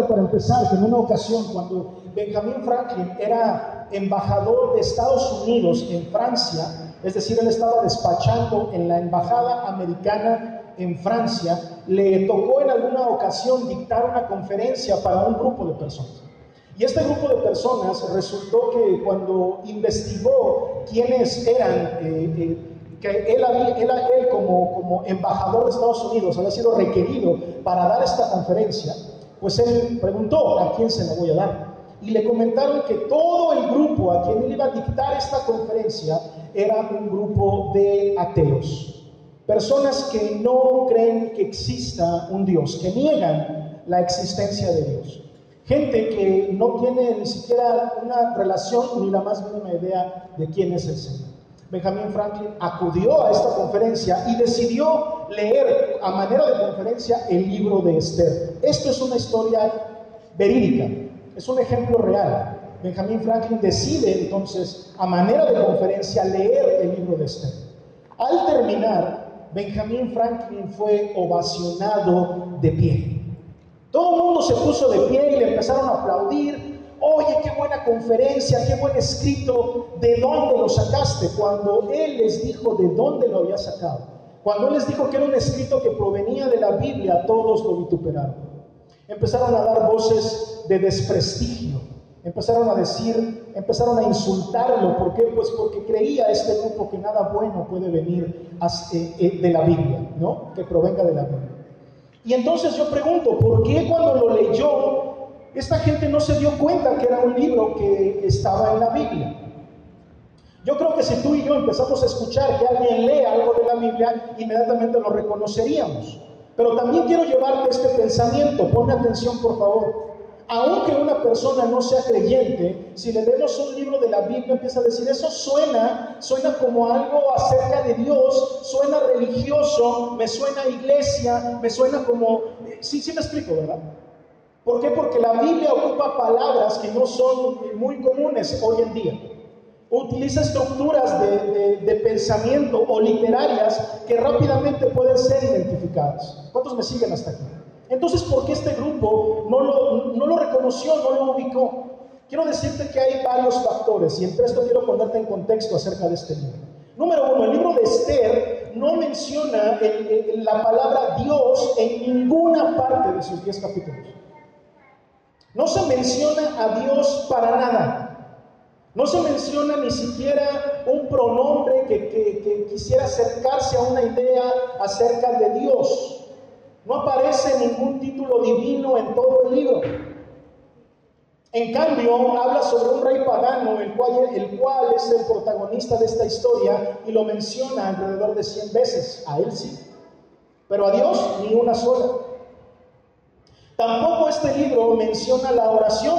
para empezar que en una ocasión cuando Benjamin Franklin era embajador de Estados Unidos en Francia, es decir, él estaba despachando en la embajada americana en Francia, le tocó en alguna ocasión dictar una conferencia para un grupo de personas. Y este grupo de personas resultó que cuando investigó quiénes eran, eh, eh, que él, él, él como, como embajador de Estados Unidos había sido requerido para dar esta conferencia, pues él preguntó a quién se la voy a dar. Y le comentaron que todo el grupo a quien él iba a dictar esta conferencia era un grupo de ateos. Personas que no creen que exista un Dios, que niegan la existencia de Dios. Gente que no tiene ni siquiera una relación ni la más mínima idea de quién es el Señor. Benjamin Franklin acudió a esta conferencia y decidió leer a manera de conferencia el libro de Esther. Esto es una historia verídica, es un ejemplo real. Benjamin Franklin decide entonces a manera de conferencia leer el libro de Esther. Al terminar, Benjamin Franklin fue ovacionado de pie. Todo el mundo se puso de pie y le empezaron a aplaudir. Oye, qué buena conferencia, qué buen escrito, ¿de dónde lo sacaste? Cuando él les dijo de dónde lo había sacado, cuando él les dijo que era un escrito que provenía de la Biblia, todos lo vituperaron. Empezaron a dar voces de desprestigio, empezaron a decir, empezaron a insultarlo. ¿Por qué? Pues porque creía este grupo que nada bueno puede venir eh, eh, de la Biblia, ¿no? Que provenga de la Biblia. Y entonces yo pregunto, ¿por qué cuando lo leyó, esta gente no se dio cuenta que era un libro que estaba en la Biblia? Yo creo que si tú y yo empezamos a escuchar que alguien lee algo de la Biblia, inmediatamente lo reconoceríamos. Pero también quiero llevarte este pensamiento, ponme atención por favor aunque una persona no sea creyente, si le leemos un libro de la Biblia, empieza a decir, eso suena, suena como algo acerca de Dios, suena religioso, me suena iglesia, me suena como... Sí, sí me explico, ¿verdad? ¿Por qué? Porque la Biblia ocupa palabras que no son muy comunes hoy en día. Utiliza estructuras de, de pensamiento o literarias que rápidamente pueden ser identificadas. ¿Cuántos me siguen hasta aquí? Entonces, ¿por qué este grupo no lo, reconoció, no lo ubicó? Quiero decirte que hay varios factores y entre esto quiero ponerte en contexto acerca de este libro. Número uno, el libro de Esther no menciona la palabra Dios en ninguna parte de sus diez capítulos. No se menciona a Dios para nada. No se menciona ni siquiera un pronombre que, quisiera acercarse a una idea acerca de Dios. No aparece ningún título divino en todo el libro. En cambio, habla sobre un rey pagano, el cual, el cual es el protagonista de esta historia y lo menciona alrededor de 100 veces. A él sí. Pero a Dios ni una sola. Tampoco este libro menciona la oración.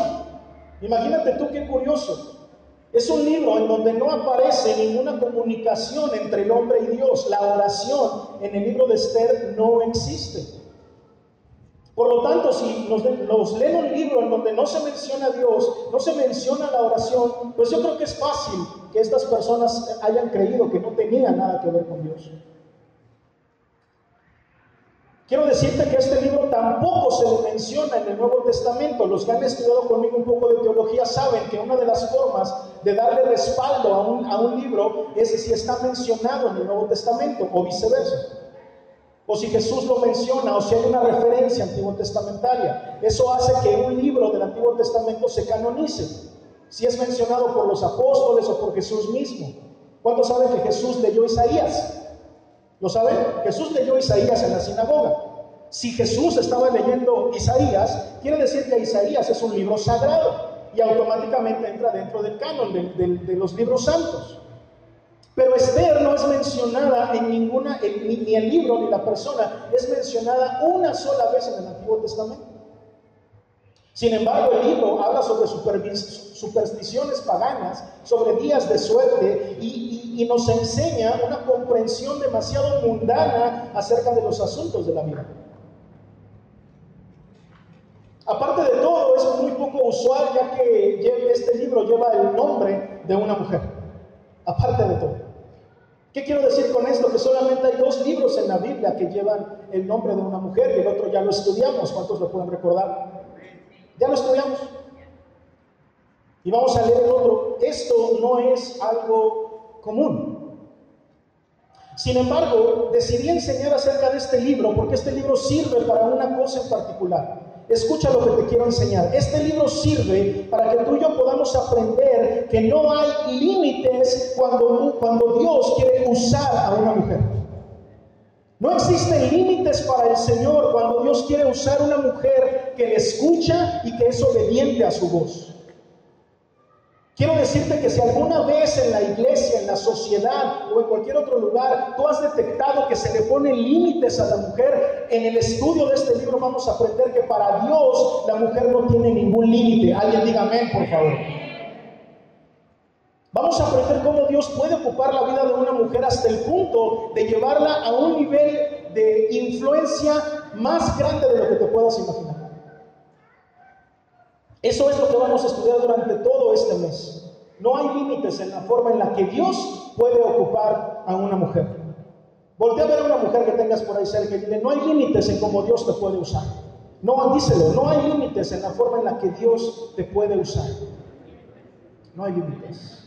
Imagínate tú qué curioso. Es un libro en donde no aparece ninguna comunicación entre el hombre y Dios. La oración en el libro de Esther no existe. Por lo tanto, si nos, leen un libro en donde no se menciona a Dios, no se menciona la oración, pues yo creo que es fácil que estas personas hayan creído que no tenía nada que ver con Dios. Quiero decirte que este libro tampoco se le menciona en el Nuevo Testamento. Los que han estudiado conmigo un poco de teología saben que una de las formas de darle respaldo a un, a un libro es si está mencionado en el Nuevo Testamento o viceversa. O si Jesús lo menciona o si hay una referencia antiguo testamentaria. Eso hace que un libro del Antiguo Testamento se canonice. Si es mencionado por los apóstoles o por Jesús mismo. ¿Cuántos saben que Jesús leyó Isaías? ¿Lo saben? Jesús leyó Isaías en la sinagoga. Si Jesús estaba leyendo Isaías, quiere decir que Isaías es un libro sagrado y automáticamente entra dentro del canon de, los libros santos. Pero Esther no es mencionada en ninguna, ni el libro ni la persona, es mencionada una sola vez en el Antiguo Testamento. Sin embargo, el libro habla sobre supersticiones paganas, sobre días de suerte y, nos enseña una comprensión demasiado mundana acerca de los asuntos de la vida. Aparte de todo, es muy poco usual ya que este libro lleva el nombre de una mujer. Aparte de todo. ¿Qué quiero decir con esto? Que solamente hay dos libros en la Biblia que llevan el nombre de una mujer y el otro ya lo estudiamos. ¿Cuántos lo pueden recordar? Ya lo estudiamos. Y vamos a leer el otro. Esto no es algo común. Sin embargo, decidí enseñar acerca de este libro porque este libro sirve para una cosa en particular. Escucha lo que te quiero enseñar. Este libro sirve para que tú y yo podamos aprender que no hay límites cuando, cuando Dios quiere usar a una mujer. No existen límites para el Señor cuando Dios quiere usar una mujer que le escucha y que es obediente a su voz. Quiero decirte que si alguna vez en la iglesia, en la sociedad o en cualquier otro lugar tú has detectado que se le ponen límites a la mujer, en el estudio de este libro vamos a aprender que para Dios la mujer no tiene ningún límite. Alguien diga amén, por favor. Vamos a aprender cómo Dios puede ocupar la vida de una mujer hasta el punto de llevarla a un nivel de influencia más grande de lo que te puedas imaginar. Eso es lo que vamos a estudiar durante todo este mes. No hay límites en la forma en la que Dios puede ocupar a una mujer. Voltea a ver a una mujer que tengas por ahí cerca y dile, no hay límites en cómo Dios te puede usar. No, díselo, no hay límites en la forma en la que Dios te puede usar. No hay límites.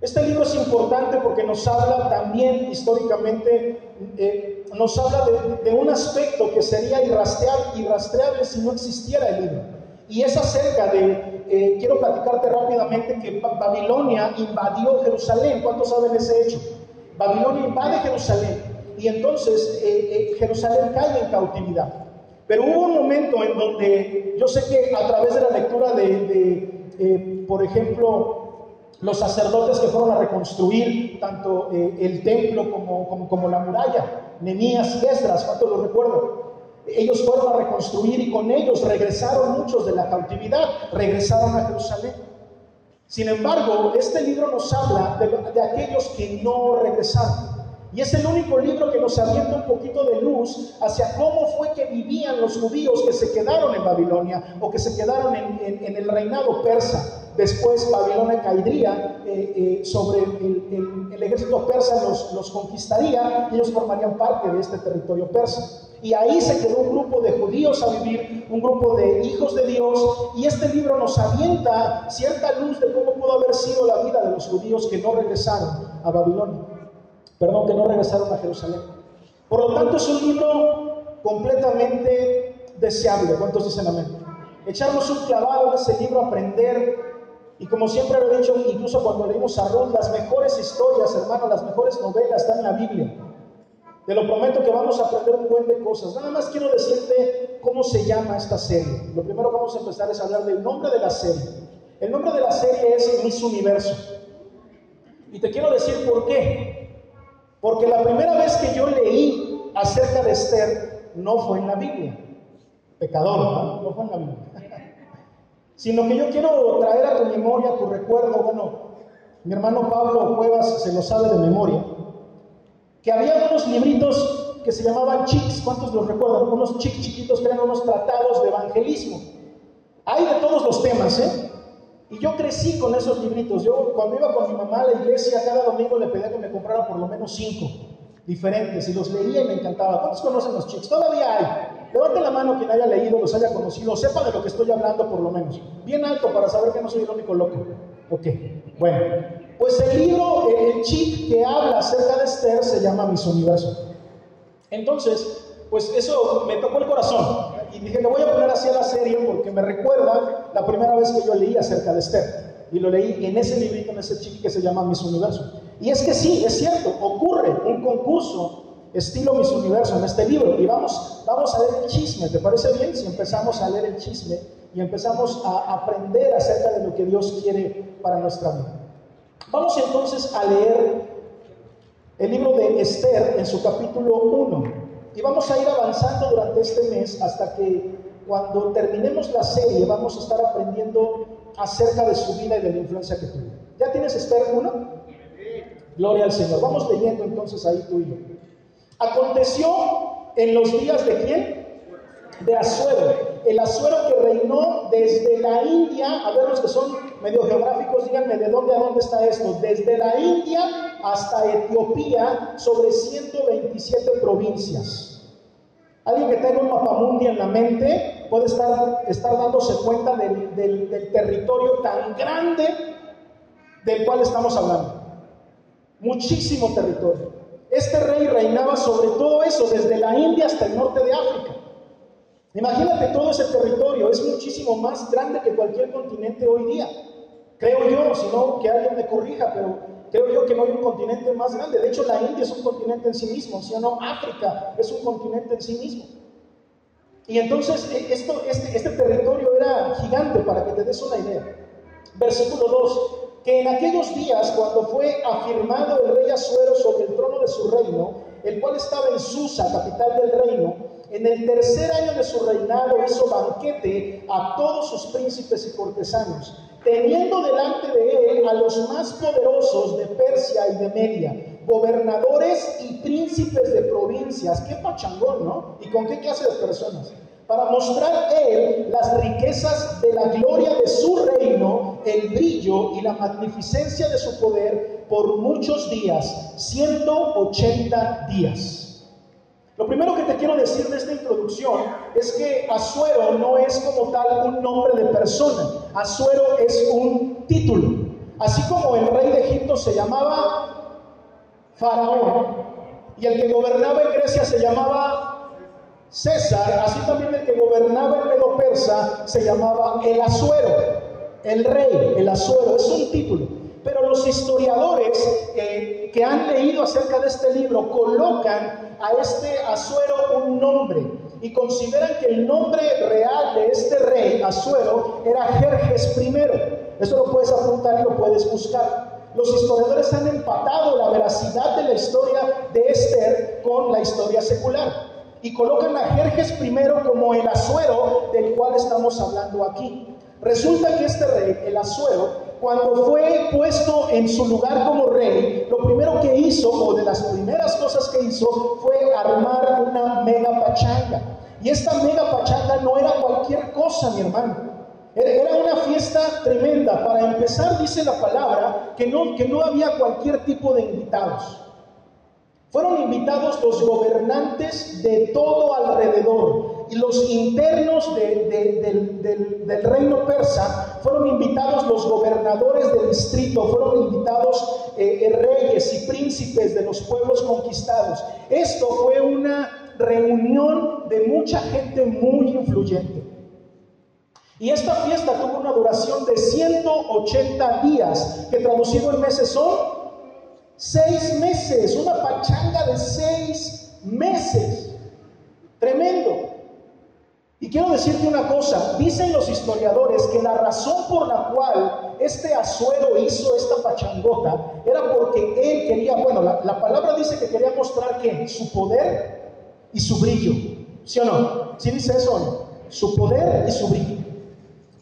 Este libro es importante porque nos habla también históricamente, eh, nos habla de, un aspecto que sería irrastreable, si no existiera el libro. Y es acerca de, eh, quiero platicarte rápidamente que Babilonia invadió Jerusalén. ¿Cuántos saben ese hecho? Babilonia invade Jerusalén y entonces eh, Jerusalén cae en cautividad. Pero hubo un momento en donde yo sé que a través de la lectura de por ejemplo, los sacerdotes que fueron a reconstruir tanto eh, el templo como, como, la muralla, Nemías y Esdras, ¿cuánto lo recuerdo? Ellos fueron a reconstruir y con ellos regresaron muchos de la cautividad, regresaron a Jerusalén. Sin embargo, este libro nos habla de, de aquellos que no regresaron. Y es el único libro que nos avienta un poquito de luz hacia cómo fue que vivían los judíos que se quedaron en Babilonia o que se quedaron en, el reinado persa. Después Babilonia caería eh, eh, sobre el, ejército persa, los, los conquistaría y ellos formarían parte de este territorio persa. Y ahí se quedó un grupo de judíos a vivir, un grupo de hijos de Dios, y este libro nos avienta cierta luz de cómo pudo haber sido la vida de los judíos que no regresaron a Babilonia perdón, que no regresaron a Jerusalén. Por lo tanto, es un libro completamente deseable. ¿Cuántos dicen amén? Echarnos un clavado en ese libro, aprender. Y como siempre lo he dicho, incluso cuando leímos a Ruth, las mejores historias, hermano, las mejores novelas están en la Biblia. Te lo prometo que vamos a aprender un buen de cosas. Nada más quiero decirte cómo se llama esta serie. Lo primero que vamos a empezar es hablar del nombre de la serie. El nombre de la serie es Miss Universo. Y te quiero decir por qué. Porque la primera vez que yo leí acerca de Esther no fue en la Biblia. Pecador, ¿no? Fue en la Biblia. Sino que yo quiero traer a tu memoria, a tu recuerdo, bueno, mi hermano Pablo Cuevas se lo sabe de memoria, que había unos libritos que se llamaban chics, ¿cuántos los recuerdan? Unos chics chiquitos que eran unos tratados de evangelismo. Hay de todos los temas, ¿eh? Y yo crecí con esos libritos. Yo cuando iba con mi mamá a la iglesia, cada domingo le pedía que me comprara por lo menos cinco diferentes y los leía y me encantaba. ¿Cuántos conocen los chicos? Todavía hay. Levante la mano quien haya leído, los haya conocido, sepa de lo que estoy hablando por lo menos. Bien alto para saber que no soy el único loco. Ok, bueno. Pues el libro, el chic que habla acerca de Esther se llama Mis Universo. Entonces, pues eso me tocó el corazón. Y dije, le voy a poner así a la serie porque me recuerda la primera vez que yo leí acerca de Esther. Y lo leí en ese librito, en ese chiqui que se llama Mis Universo. Y es que sí, es cierto, ocurre un concurso estilo Mis Universo en este libro. Y vamos, vamos a leer el chisme. ¿Te parece bien si empezamos a leer el chisme y empezamos a aprender acerca de lo que Dios quiere para nuestra vida? Vamos entonces a leer el libro de Esther en su capítulo 1. Y vamos a ir avanzando durante este mes hasta que cuando terminemos la serie vamos a estar aprendiendo acerca de su vida y de la influencia que tuvo. ¿Ya tienes Esther 1? Gloria al Señor. Vamos leyendo entonces ahí tú y. Aconteció en los días de quién? De Azuero. El Azuero que reinó desde la India, a ver los que son medio geográficos, díganme de dónde a dónde está esto. Desde la India hasta Etiopía, sobre 127 provincias. Alguien que tenga un mapamundi en la mente puede estar, estar dándose cuenta del, del territorio tan grande del cual estamos hablando. Muchísimo territorio. Este rey reinaba sobre todo eso, desde la India hasta el norte de África. Imagínate todo ese territorio, es muchísimo más grande que cualquier continente hoy día. Creo yo, si no, que alguien me corrija, pero creo yo que no hay un continente más grande. De hecho, la India es un continente en sí mismo, si o no, África es un continente en sí mismo. Y entonces e, esto, este, este territorio era gigante, para que te des una idea. Versículo 2, que en aquellos días, cuando fue afirmado el rey Asuero sobre el trono de su reino, el cual estaba en Susa, capital del reino, en el tercer año de su reinado hizo banquete a todos sus príncipes y cortesanos, teniendo delante de él a los más poderosos de Persia y de Media, gobernadores y príncipes de provincias. Qué pachangón, ¿no? ¿Y con qué clase de personas? para mostrar él las riquezas de la gloria de su reino, el brillo y la magnificencia de su poder por muchos días, 180 días. Lo primero que te quiero decir de esta introducción es que Asuero no es como tal un nombre de persona, Asuero es un título. Así como el rey de Egipto se llamaba Faraón y el que gobernaba en Grecia se llamaba César, así también el que gobernaba el Medo Persa, se llamaba el Asuero, el rey, el Asuero, es un título. Pero los historiadores eh, que han leído acerca de este libro colocan a este Asuero un nombre y consideran que el nombre real de este rey, Asuero, era Jerjes I. Eso lo puedes apuntar y lo puedes buscar. Los historiadores han empatado la veracidad de la historia de Esther con la historia secular y colocan a Jerjes primero como el asuero del cual estamos hablando aquí. Resulta que este rey, el asuero, cuando fue puesto en su lugar como rey, lo primero que hizo, o de las primeras cosas que hizo, fue armar una mega pachanga. Y esta mega pachanga no era cualquier cosa, mi hermano. Era una fiesta tremenda. Para empezar, dice la palabra que no, que no había cualquier tipo de invitados. Fueron invitados los gobernantes de todo alrededor y los internos del, reino persa, fueron invitados los gobernadores del distrito, fueron invitados eh, eh, reyes y príncipes de los pueblos conquistados. Esto fue una reunión de mucha gente muy influyente. Y esta fiesta tuvo una duración de 180 días, que traducido en meses son Seis meses, una pachanga de seis meses. Tremendo. Y quiero decirte una cosa, dicen los historiadores que la razón por la cual este Azuero hizo esta pachangota era porque él quería, bueno, la, la palabra dice que quería mostrar que su poder y su brillo, ¿sí o no? ¿Sí dice eso no? Su poder y su brillo.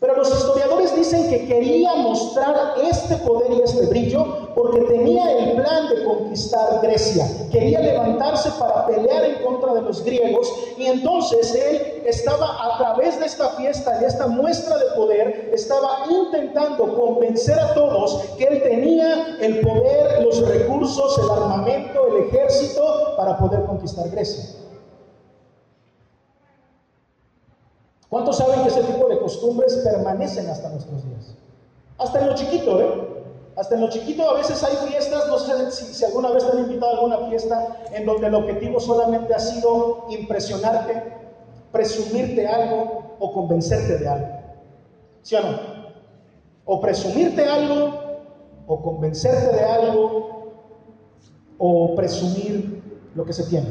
Pero los historiadores dicen que quería mostrar este poder y este brillo porque tenía el plan de conquistar Grecia. Quería levantarse para pelear en contra de los griegos y entonces él estaba a través de esta fiesta y esta muestra de poder, estaba intentando convencer a todos que él tenía el poder, los recursos, el armamento, el ejército para poder conquistar Grecia. ¿Cuántos saben que ese tipo de costumbres permanecen hasta nuestros días? Hasta en lo chiquito, ¿eh? Hasta en lo chiquito a veces hay fiestas, no sé si, alguna vez te han invitado a alguna fiesta en donde el objetivo solamente ha sido impresionarte, presumirte algo o convencerte de algo. ¿Sí o no? O presumirte algo, o convencerte de algo, o presumir lo que se tiene.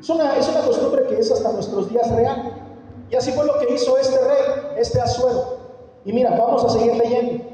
Es una, es una costumbre que es hasta nuestros días real. Y así fue lo que hizo este rey, este Azuero. Y mira, vamos a seguir leyendo.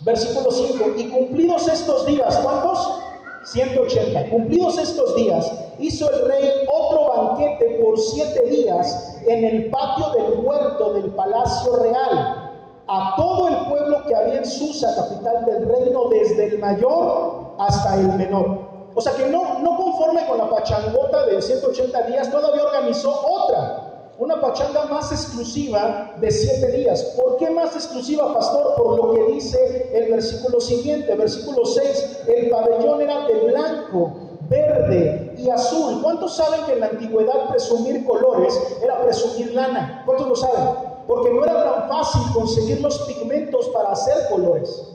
Versículo 5. Y cumplidos estos días, ¿cuántos? 180. Cumplidos estos días, hizo el rey otro banquete por siete días en el patio del huerto del palacio real a todo el pueblo que había en Susa, capital del reino, desde el mayor hasta el menor. O sea que no, no conforme con la pachangota de 180 días, todavía organizó otra una pachanga más exclusiva de siete días. ¿Por qué más exclusiva, pastor? Por lo que dice el versículo siguiente, versículo 6, el pabellón era de blanco, verde y azul. ¿Cuántos saben que en la antigüedad presumir colores era presumir lana? ¿Cuántos lo saben? Porque no era tan fácil conseguir los pigmentos para hacer colores.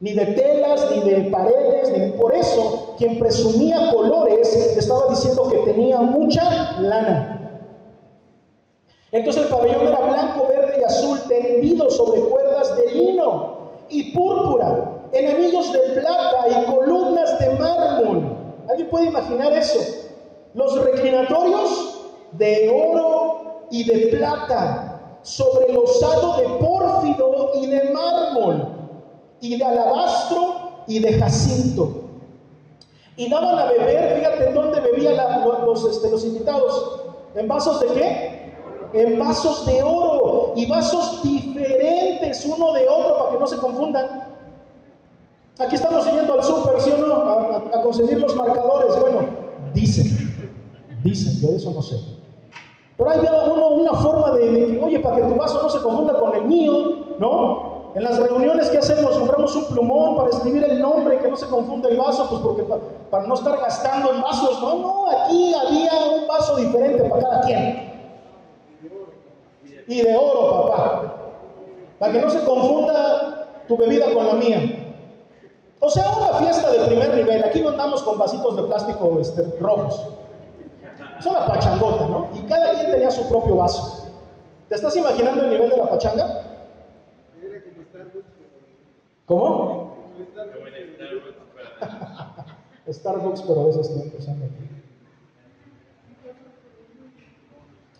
Ni de telas, ni de paredes, ni por eso quien presumía colores estaba diciendo que tenía mucha lana. Entonces el pabellón era blanco, verde y azul, tendido sobre cuerdas de lino y púrpura, en anillos de plata y columnas de mármol. ¿Alguien puede imaginar eso? Los reclinatorios de oro y de plata, sobre losado de pórfido y de mármol, y de alabastro y de jacinto. Y daban a beber, fíjate en dónde bebían este, los invitados, en vasos de qué? En vasos de oro y vasos diferentes uno de otro para que no se confundan. Aquí estamos yendo al súper, ¿sí o no? A, conseguir los marcadores. Bueno, dicen, dicen, yo de eso no sé. Pero hay uno, una forma de, que, oye, para que tu vaso no se confunda con el mío, ¿no? En las reuniones que hacemos, compramos un plumón para escribir el nombre, que no se confunda el vaso, pues porque para no estar gastando en vasos. No, no, aquí había un vaso diferente para cada quien y de oro, papá. Para que no se confunda tu bebida con la mía. O sea, una fiesta de primer nivel. Aquí no andamos con vasitos de plástico este, rojos. Es una pachangota, ¿no? Y cada quien tenía su propio vaso. ¿Te estás imaginando el nivel de la pachanga? ¿Cómo? Starbucks, pero de esos tiempos.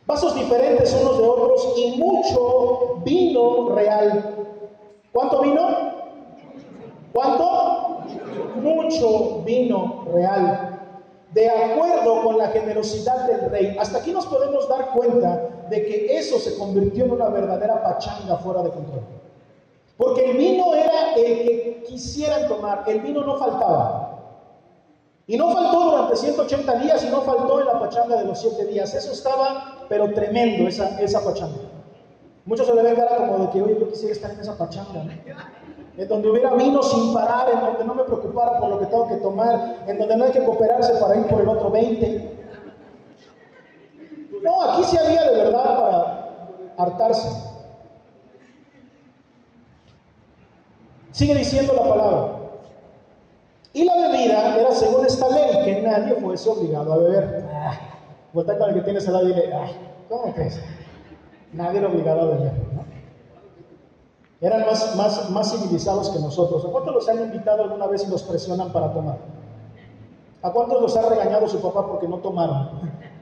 Vasos diferentes unos de otros y mucho vino real. ¿Cuánto vino? ¿Cuánto? Mucho vino real. De acuerdo con la generosidad del rey. Hasta aquí nos podemos dar cuenta de que eso se convirtió en una verdadera pachanga fuera de control. Porque el vino era el que quisieran tomar, el vino no faltaba. Y no faltó durante 180 días y no faltó en la pachanga de los 7 días. Eso estaba, pero tremendo, esa, esa pachanga. Muchos se le ven cara como de que, oye, yo quisiera estar en esa pachanga. En donde hubiera vino sin parar, en donde no me preocupara por lo que tengo que tomar, en donde no hay que cooperarse para ir por el otro 20. No, aquí sí había de verdad para hartarse. Sigue diciendo la palabra. Y la bebida era según esta ley, que nadie fuese obligado a beber. Ah, vuelta con el que tienes al lado y dile, ah, ¿cómo crees? Nadie era obligado a beber, ¿no? Eran más, más, más civilizados que nosotros. ¿A cuántos los han invitado alguna vez y los presionan para tomar? ¿A cuántos los ha regañado su papá porque no tomaron?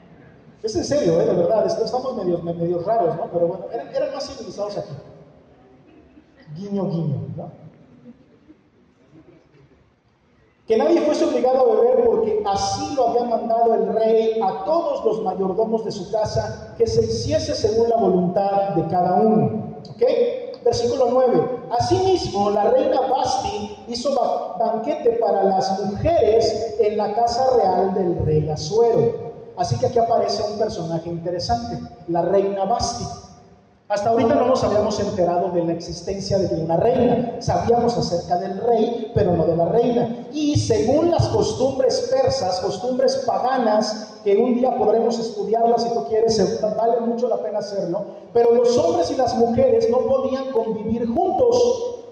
Es en serio, ¿eh? de verdad, estamos medio, medio raros, ¿no? Pero bueno, eran, eran más civilizados aquí. Guiño, guiño, ¿no? Que nadie fuese obligado a beber porque así lo había mandado el rey a todos los mayordomos de su casa que se hiciese según la voluntad de cada uno. ¿Ok? Versículo 9. Asimismo, la reina Basti hizo banquete para las mujeres en la casa real del rey Azuero. Así que aquí aparece un personaje interesante, la reina Basti. Hasta ahorita no nos habíamos enterado de la existencia de una reina. Sabíamos acerca del rey, pero no de la reina. Y según las costumbres persas, costumbres paganas, que un día podremos estudiarlas si tú quieres, vale mucho la pena hacerlo, pero los hombres y las mujeres no podían convivir juntos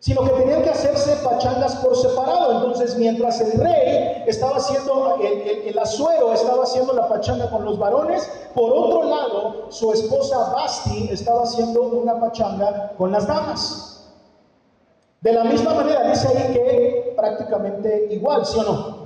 sino que tenían que hacerse pachangas por separado. Entonces, mientras el rey estaba haciendo, el, azuero estaba haciendo la pachanga con los varones, por otro lado, su esposa Basti estaba haciendo una pachanga con las damas. De la misma manera, dice ahí que prácticamente igual, ¿sí o no?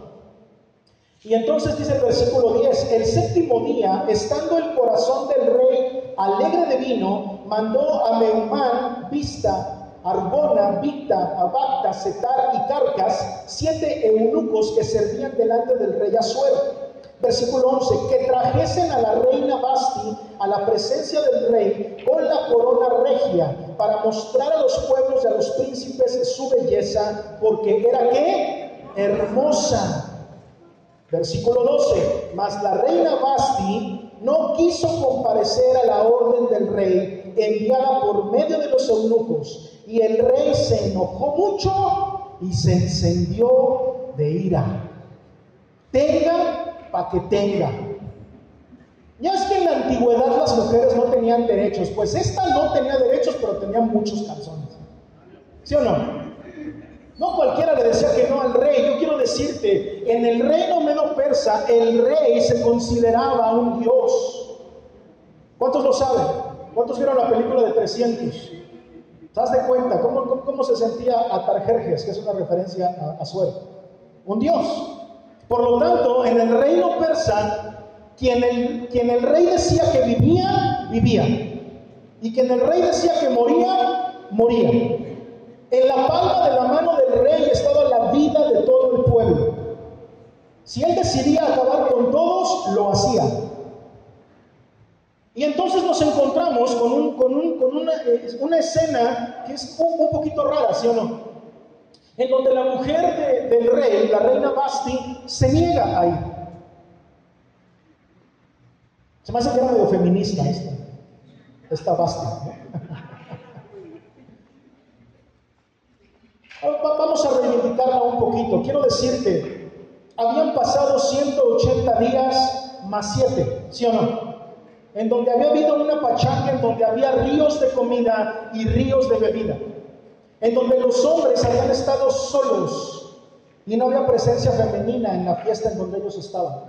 Y entonces dice el versículo 10, el séptimo día, estando el corazón del rey alegre de vino, mandó a Meumán, vista, Arbona, Victa, Abacta, Setar y Carcas, siete eunucos que servían delante del rey Azuero. Versículo 11, que trajesen a la reina Basti a la presencia del rey con la corona regia para mostrar a los pueblos y a los príncipes su belleza, porque era que hermosa. Versículo 12, mas la reina Basti no quiso comparecer a la orden del rey enviada por medio de los eunucos y el rey se enojó mucho y se encendió de ira. tenga para que tenga. Ya es que en la antigüedad las mujeres no tenían derechos, pues esta no tenía derechos, pero tenía muchos calzones. ¿Sí o no? No cualquiera le decía que no al rey. Yo quiero decirte, en el reino medo persa, el rey se consideraba un dios. ¿Cuántos lo saben? ¿Cuántos vieron la película de 300? ¿Te das de cuenta cómo, cómo, se sentía Atarjerjes, que es una referencia a, a Un dios. Por lo tanto, en el reino persa, quien el, quien el rey decía que vivía, vivía. Y quien el rey decía que moría, moría. En la palma de la mano del rey estaba la vida de todo el pueblo. Si él decidía acabar con todos, lo hacía. Y entonces nos encontramos con, un, con, un, con una, eh, escena que es un, poquito rara, ¿sí o no? En donde la mujer del rey, la reina Basti, se niega a ir. Se me hace que era medio feminista esta, esta Basti. Vamos a reivindicarla un poquito. Quiero decirte, habían pasado 180 días más 7, ¿sí o no? En donde había habido una pachanga, en donde había ríos de comida y ríos de bebida. En donde los hombres habían estado solos y no había presencia femenina en la fiesta en donde ellos estaban.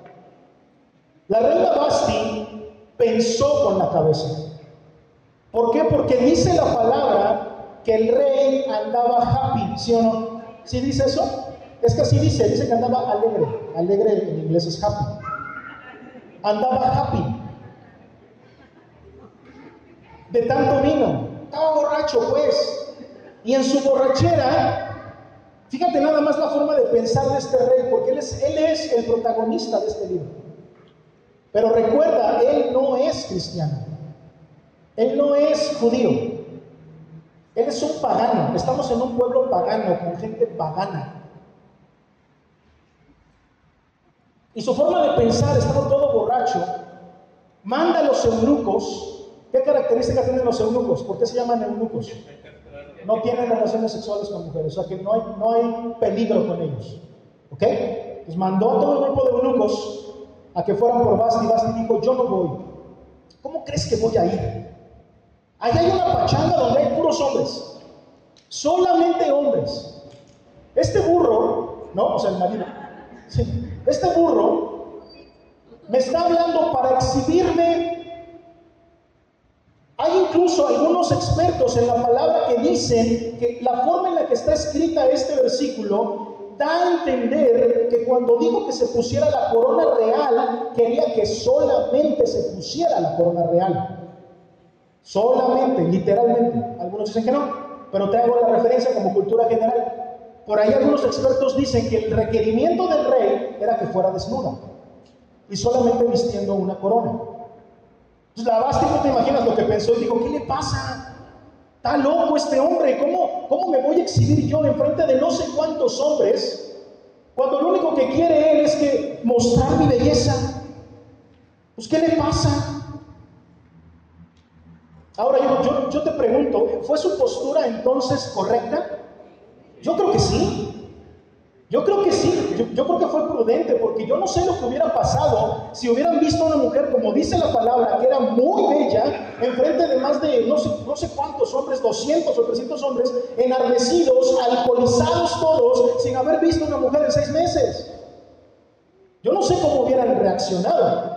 La reina Basti pensó con la cabeza. ¿Por qué? Porque dice la palabra que el rey andaba happy, ¿sí o no? ¿Sí dice eso? Es que así dice, dice que andaba alegre. Alegre en inglés es happy. Andaba happy. De tanto vino. Estaba borracho, pues. Y en su borrachera, fíjate nada más la forma de pensar de este rey, porque él es, él es el protagonista de este libro. Pero recuerda, él no es cristiano. Él no es judío. Él es un pagano. Estamos en un pueblo pagano, con gente pagana. Y su forma de pensar, estaba todo borracho, manda a los eunucos. ¿Qué características tienen los eunucos? ¿Por qué se llaman eunucos? No tienen relaciones sexuales con mujeres, o sea que no hay, no hay peligro con ellos. ¿Ok? Pues mandó a todo el grupo de eunucos a que fueran por Basti. Basti dijo: Yo no voy. ¿Cómo crees que voy a ir? Allá hay una pachanga donde hay puros hombres. Solamente hombres. Este burro, ¿no? O sea, el marido. Este burro me está hablando para exhibirme. Incluso algunos expertos en la palabra que dicen que la forma en la que está escrita este versículo da a entender que cuando dijo que se pusiera la corona real, quería que solamente se pusiera la corona real. Solamente, literalmente. Algunos dicen que no, pero traigo la referencia como cultura general. Por ahí algunos expertos dicen que el requerimiento del rey era que fuera desnuda y solamente vistiendo una corona. Entonces la Basti no te imaginas lo que pensó y dijo, ¿qué le pasa? Está loco este hombre, ¿cómo, cómo me voy a exhibir yo en frente de no sé cuántos hombres cuando lo único que quiere él es que mostrar mi belleza? Pues ¿qué le pasa? Ahora yo, yo, te pregunto, ¿fue su postura entonces correcta? Yo creo que sí. Yo creo que sí, yo, creo que fue prudente, porque yo no sé lo que hubiera pasado si hubieran visto a una mujer, como dice la palabra, que era muy bella, enfrente de más de no sé, cuántos hombres, 200 o 300 hombres, enardecidos, alcoholizados todos, sin haber visto una mujer en seis meses. Yo no sé cómo hubieran reaccionado.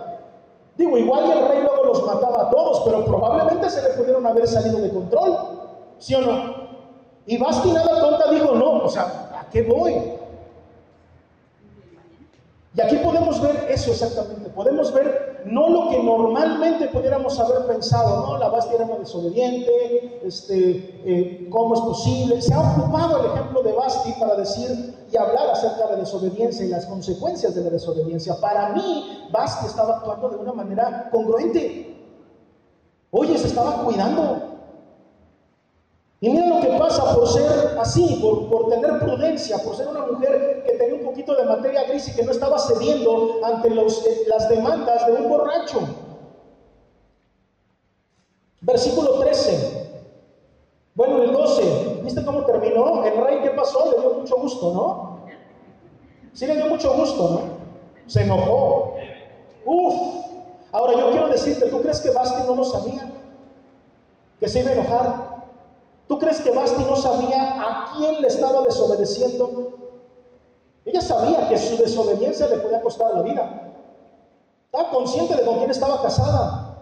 Digo, igual el rey luego los mataba a todos, pero probablemente se le pudieron haber salido de control, ¿sí o no? Y Basti nada tonta dijo, no, o sea, ¿a qué voy? Y aquí podemos ver eso exactamente, podemos ver no lo que normalmente pudiéramos haber pensado, no, la Basti era una desobediente, este, eh, ¿cómo es posible? Se ha ocupado el ejemplo de Basti para decir y hablar acerca de la desobediencia y las consecuencias de la desobediencia. Para mí, Basti estaba actuando de una manera congruente. Oye, se estaba cuidando, y mira lo que pasa por ser así, por, por, tener prudencia, por ser una mujer que tenía un poquito de materia gris y que no estaba cediendo ante los, eh, las demandas de un borracho. Versículo 13. Bueno, el 12, ¿viste cómo terminó? El rey, ¿qué pasó? Le dio mucho gusto, ¿no? Sí, le dio mucho gusto, ¿no? Se enojó. Uf. Ahora yo quiero decirte, ¿tú crees que Basti no lo sabía? Que se iba a enojar. ¿Tú crees que Basti no sabía a quién le estaba desobedeciendo? Ella sabía que su desobediencia le podía costar la vida. Estaba consciente de con quién estaba casada.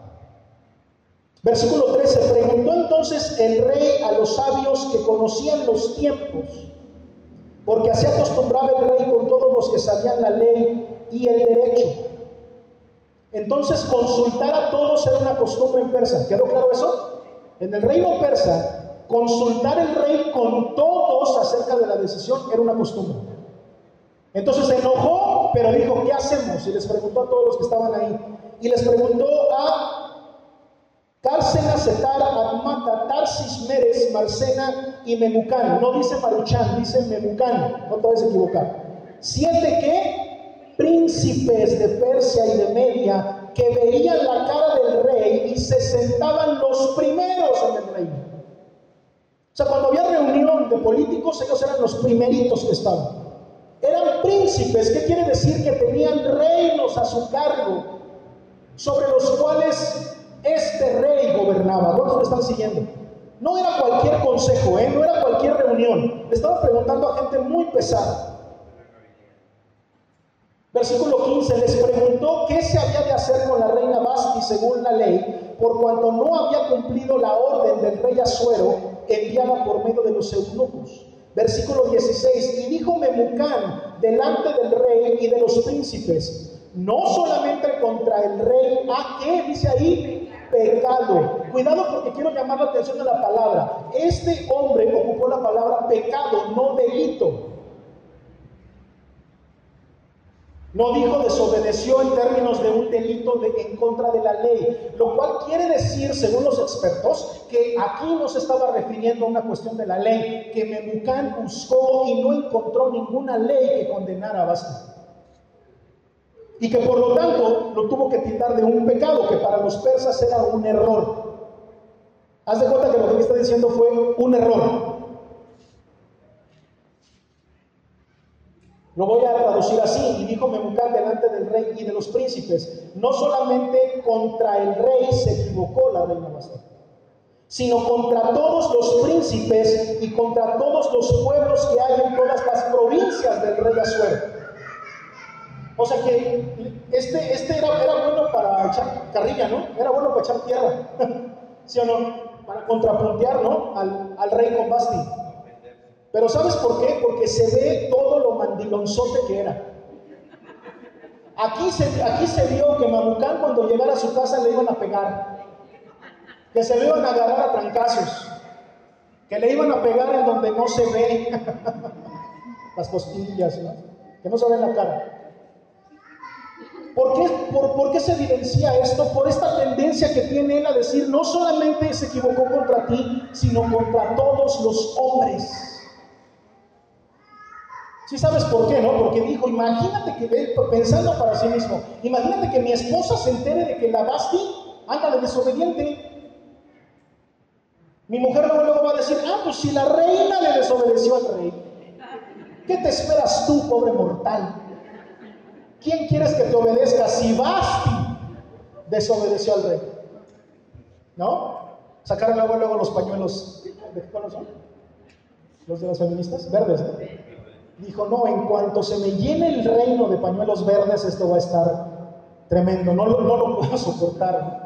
Versículo 13. Preguntó entonces el rey a los sabios que conocían los tiempos, porque así acostumbraba el rey con todos los que sabían la ley y el derecho. Entonces consultar a todos era una costumbre en persa. ¿Quedó claro eso? En el reino persa, consultar el rey con todos acerca de la decisión era una costumbre. Entonces se enojó, pero dijo, ¿qué hacemos? Y les preguntó a todos los que estaban ahí. Y les preguntó a Cárcena, Setar, Admata, Tarsis, Meres, Marcena y Memucán. No dice Maruchan, dice Memucán. No te vayas a equivocar. Siete qué? Príncipes de Persia y de Media que veían la cara del rey y se sentaban los primeros en el reino. O sea, cuando había reunión de políticos, ellos eran los primeritos que estaban. Eran príncipes, ¿qué quiere decir? Que tenían reinos a su cargo, sobre los cuales este rey gobernaba. ¿Cuántos me están siguiendo? No era cualquier consejo, ¿eh? no era cualquier reunión. Le estaba preguntando a gente muy pesada. Versículo 15, les preguntó qué se había de hacer con la reina Basti según la ley, por cuanto no había cumplido la orden del rey Asuero enviada por medio de los eunucos. Versículo 16, y dijo Memucán delante del rey y de los príncipes, no solamente contra el rey, ¿a qué dice ahí? Pecado. Cuidado porque quiero llamar la atención de la palabra. Este hombre ocupó la palabra pecado, no delito. No dijo desobedeció en términos de un delito en contra de la ley, lo cual quiere decir, según los expertos, que aquí no se estaba refiriendo a una cuestión de la ley, que Memucán buscó y no encontró ninguna ley que condenara a Basti. Y que por lo tanto lo tuvo que tildar de un pecado, que para los persas era un error. Haz de cuenta que lo que está diciendo fue un error. Lo voy a traducir así, y dijo Memucán delante del rey y de los príncipes, no solamente contra el rey se equivocó la reina Basti, sino contra todos los príncipes y contra todos los pueblos que hay en todas las provincias del rey Asuero. O sea que este, este era, era, bueno para echar carrilla, ¿no? Era bueno para echar tierra, ¿sí o no? Para contrapuntear, ¿no? Al, al rey con Basti. Pero ¿sabes por qué? Porque se ve todo lo mandilonzote que era. Aquí se, aquí se vio que Mamucán cuando llegara a su casa le iban a pegar, que se le iban a agarrar a trancazos, que le iban a pegar en donde no se ve las costillas, ¿no? que no se ve la cara. ¿Por qué, por, ¿Por qué se evidencia esto? Por esta tendencia que tiene él a decir, no solamente se equivocó contra ti, sino contra todos los hombres. Si sabes por qué, ¿no? Porque dijo, imagínate que, pensando para sí mismo, imagínate que mi esposa se entere de que la Basti anda de desobediente. Mi mujer luego va a decir, ah, pues si la reina le desobedeció al rey, ¿qué te esperas tú, pobre mortal? ¿Quién quieres que te obedezca si Basti desobedeció al rey? ¿No? Sacaron luego, luego los pañuelos, ¿de qué son? Los de las feministas, verdes, ¿no? Dijo, no, en cuanto se me llene el reino de pañuelos verdes, esto va a estar tremendo, no, no lo puedo soportar.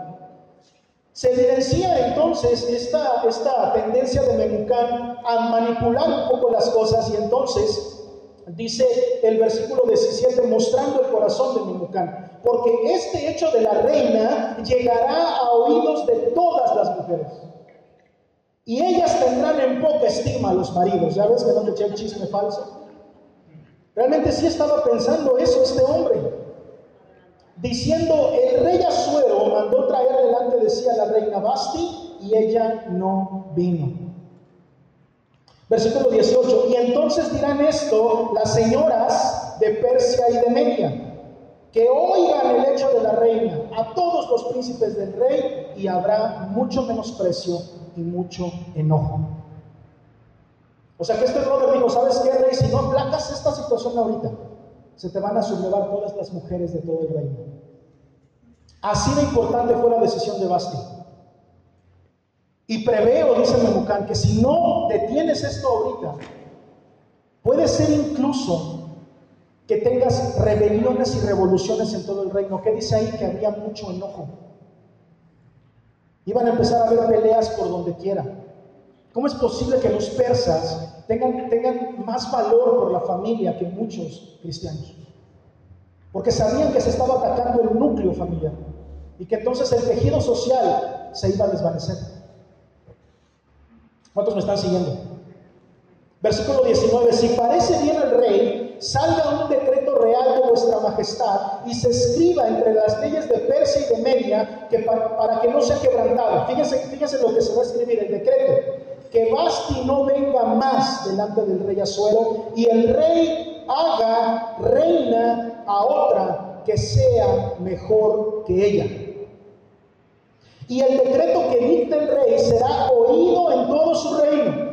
Se evidencia entonces esta, esta tendencia de Memucán a manipular un poco las cosas y entonces dice el versículo 17, mostrando el corazón de Memucán, porque este hecho de la reina llegará a oídos de todas las mujeres. Y ellas tendrán en poca estima a los maridos. ¿Ya ves que no te eché el chisme falso? Realmente sí estaba pensando eso este hombre. Diciendo, el rey Asuero mandó traer delante de sí a la reina Basti y ella no vino. Versículo 18. Y entonces dirán esto las señoras de Persia y de Media, que oigan el hecho de la reina a todos los príncipes del rey y habrá mucho menosprecio y mucho enojo. O sea que este brother dijo, ¿sabes qué, rey? Si no aplacas esta situación ahorita, se te van a sublevar todas las mujeres de todo el reino. Así de importante fue la decisión de Basti. Y preveo, dice Memucán, que si no detienes esto ahorita, puede ser incluso que tengas rebeliones y revoluciones en todo el reino. ¿Qué dice ahí? Que había mucho enojo. Iban a empezar a haber peleas por donde quiera. ¿Cómo es posible que los persas tengan, más valor por la familia que muchos cristianos? Porque sabían que se estaba atacando el núcleo familiar y que entonces el tejido social se iba a desvanecer. ¿Cuántos me están siguiendo? Versículo 19, si parece bien al rey, salga un decreto real de vuestra majestad y se escriba entre las leyes de Persia y de Media que para, que no sea quebrantado. Fíjense, fíjense lo que se va a escribir, el decreto. Que Basti no venga más delante del rey Azuero y el rey haga reina a otra que sea mejor que ella. Y el decreto que dicta el rey será oído en todo su reino,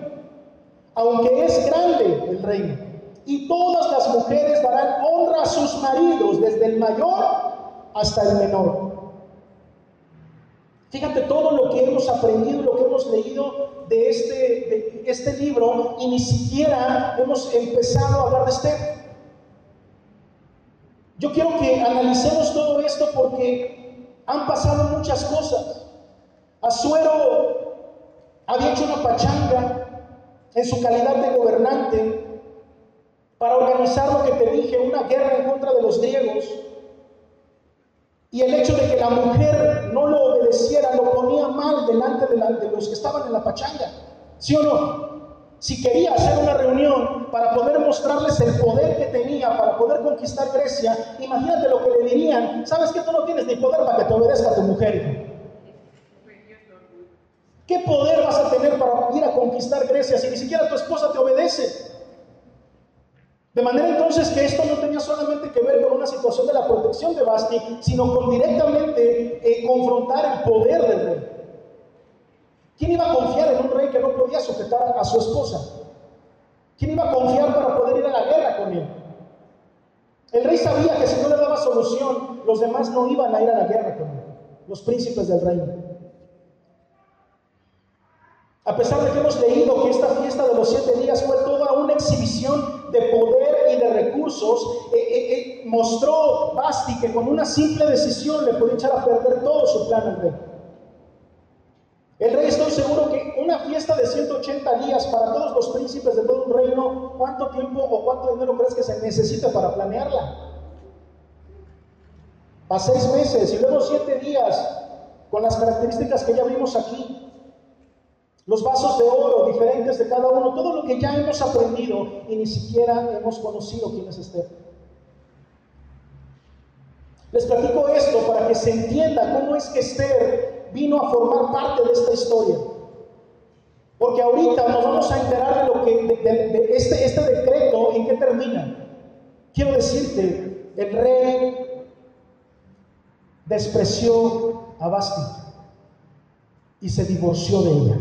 aunque es grande el reino. Y todas las mujeres darán honra a sus maridos, desde el mayor hasta el menor. Fíjate todo lo que hemos aprendido, lo que hemos leído de este, de este libro y ni siquiera hemos empezado a hablar de Esther. Yo quiero que analicemos todo esto porque han pasado muchas cosas. Azuero había hecho una pachanga en su calidad de gobernante para organizar lo que te dije, una guerra en contra de los griegos. Y el hecho de que la mujer no lo obedeciera lo ponía mal delante de, los que estaban en la pachanga. ¿Sí o no? Si quería hacer una reunión para poder mostrarles el poder que tenía, para poder conquistar Grecia, imagínate lo que le dirían. ¿Sabes que tú no tienes ni poder para que te obedezca tu mujer? ¿Qué poder vas a tener para ir a conquistar Grecia si ni siquiera tu esposa te obedece? De manera entonces que esto no tenía solamente que ver con una situación de la protección de Basti, sino con directamente eh, confrontar el poder del rey. ¿Quién iba a confiar en un rey que no podía sujetar a su esposa? ¿Quién iba a confiar para poder ir a la guerra con él? El rey sabía que si no le daba solución, los demás no iban a ir a la guerra con él, los príncipes del reino. A pesar de que hemos leído que esta fiesta de los siete días fue toda una exhibición de poder y de recursos, eh, eh, eh, mostró Basti que con una simple decisión le podía echar a perder todo su plan al rey. El rey estoy seguro que una fiesta de 180 días para todos los príncipes de todo un reino, ¿cuánto tiempo o cuánto dinero crees que se necesita para planearla? A seis meses y luego siete días con las características que ya vimos aquí los vasos de oro diferentes de cada uno, todo lo que ya hemos aprendido y ni siquiera hemos conocido quién es Esther. Les platico esto para que se entienda cómo es que Esther vino a formar parte de esta historia. Porque ahorita nos vamos a enterar de lo que este, este decreto en qué termina. Quiero decirte, el rey despreció a Basti y se divorció de ella.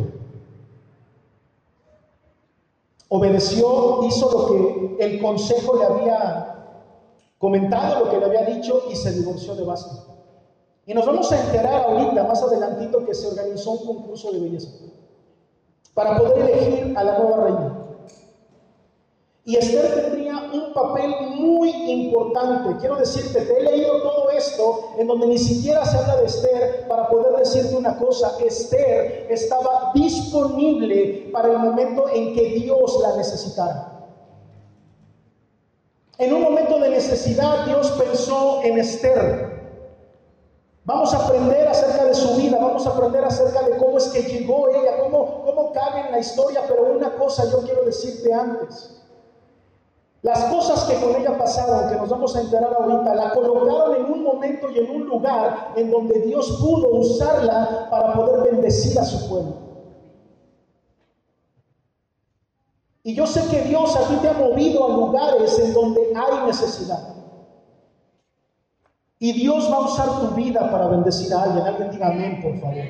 Obedeció, hizo lo que el consejo le había comentado, lo que le había dicho y se divorció de Basti. Y nos vamos a enterar ahorita, más adelantito, que se organizó un concurso de belleza para poder elegir a la nueva reina. Y Esther tendría un papel muy importante. Quiero decirte, te he leído todo esto en donde ni siquiera se habla de Esther para poder decirte una cosa. Esther estaba disponible para el momento en que Dios la necesitara. En un momento de necesidad Dios pensó en Esther. Vamos a aprender acerca de su vida, vamos a aprender acerca de cómo es que llegó ella, cómo, cómo cabe en la historia, pero una cosa yo quiero decirte antes. Las cosas que con ella pasaron, que nos vamos a enterar ahorita, la colocaron en un momento y en un lugar en donde Dios pudo usarla para poder bendecir a su pueblo. Y yo sé que Dios a ti te ha movido a lugares en donde hay necesidad. Y Dios va a usar tu vida para bendecir a alguien. Alguien diga amén, por favor.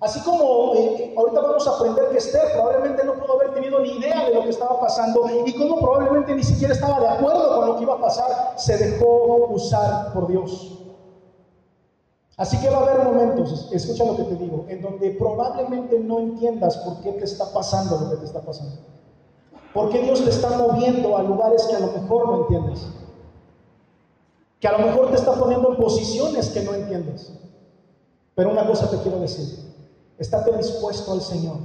Así como eh, ahorita vamos a aprender que Esther probablemente no pudo haber tenido ni idea de lo que estaba pasando y cómo probablemente ni siquiera estaba de acuerdo con lo que iba a pasar, se dejó usar por Dios. Así que va a haber momentos, escucha lo que te digo, en donde probablemente no entiendas por qué te está pasando lo que te está pasando. ¿Por qué Dios te está moviendo a lugares que a lo mejor no entiendes? Que a lo mejor te está poniendo en posiciones que no entiendes. Pero una cosa te quiero decir, estate dispuesto al Señor,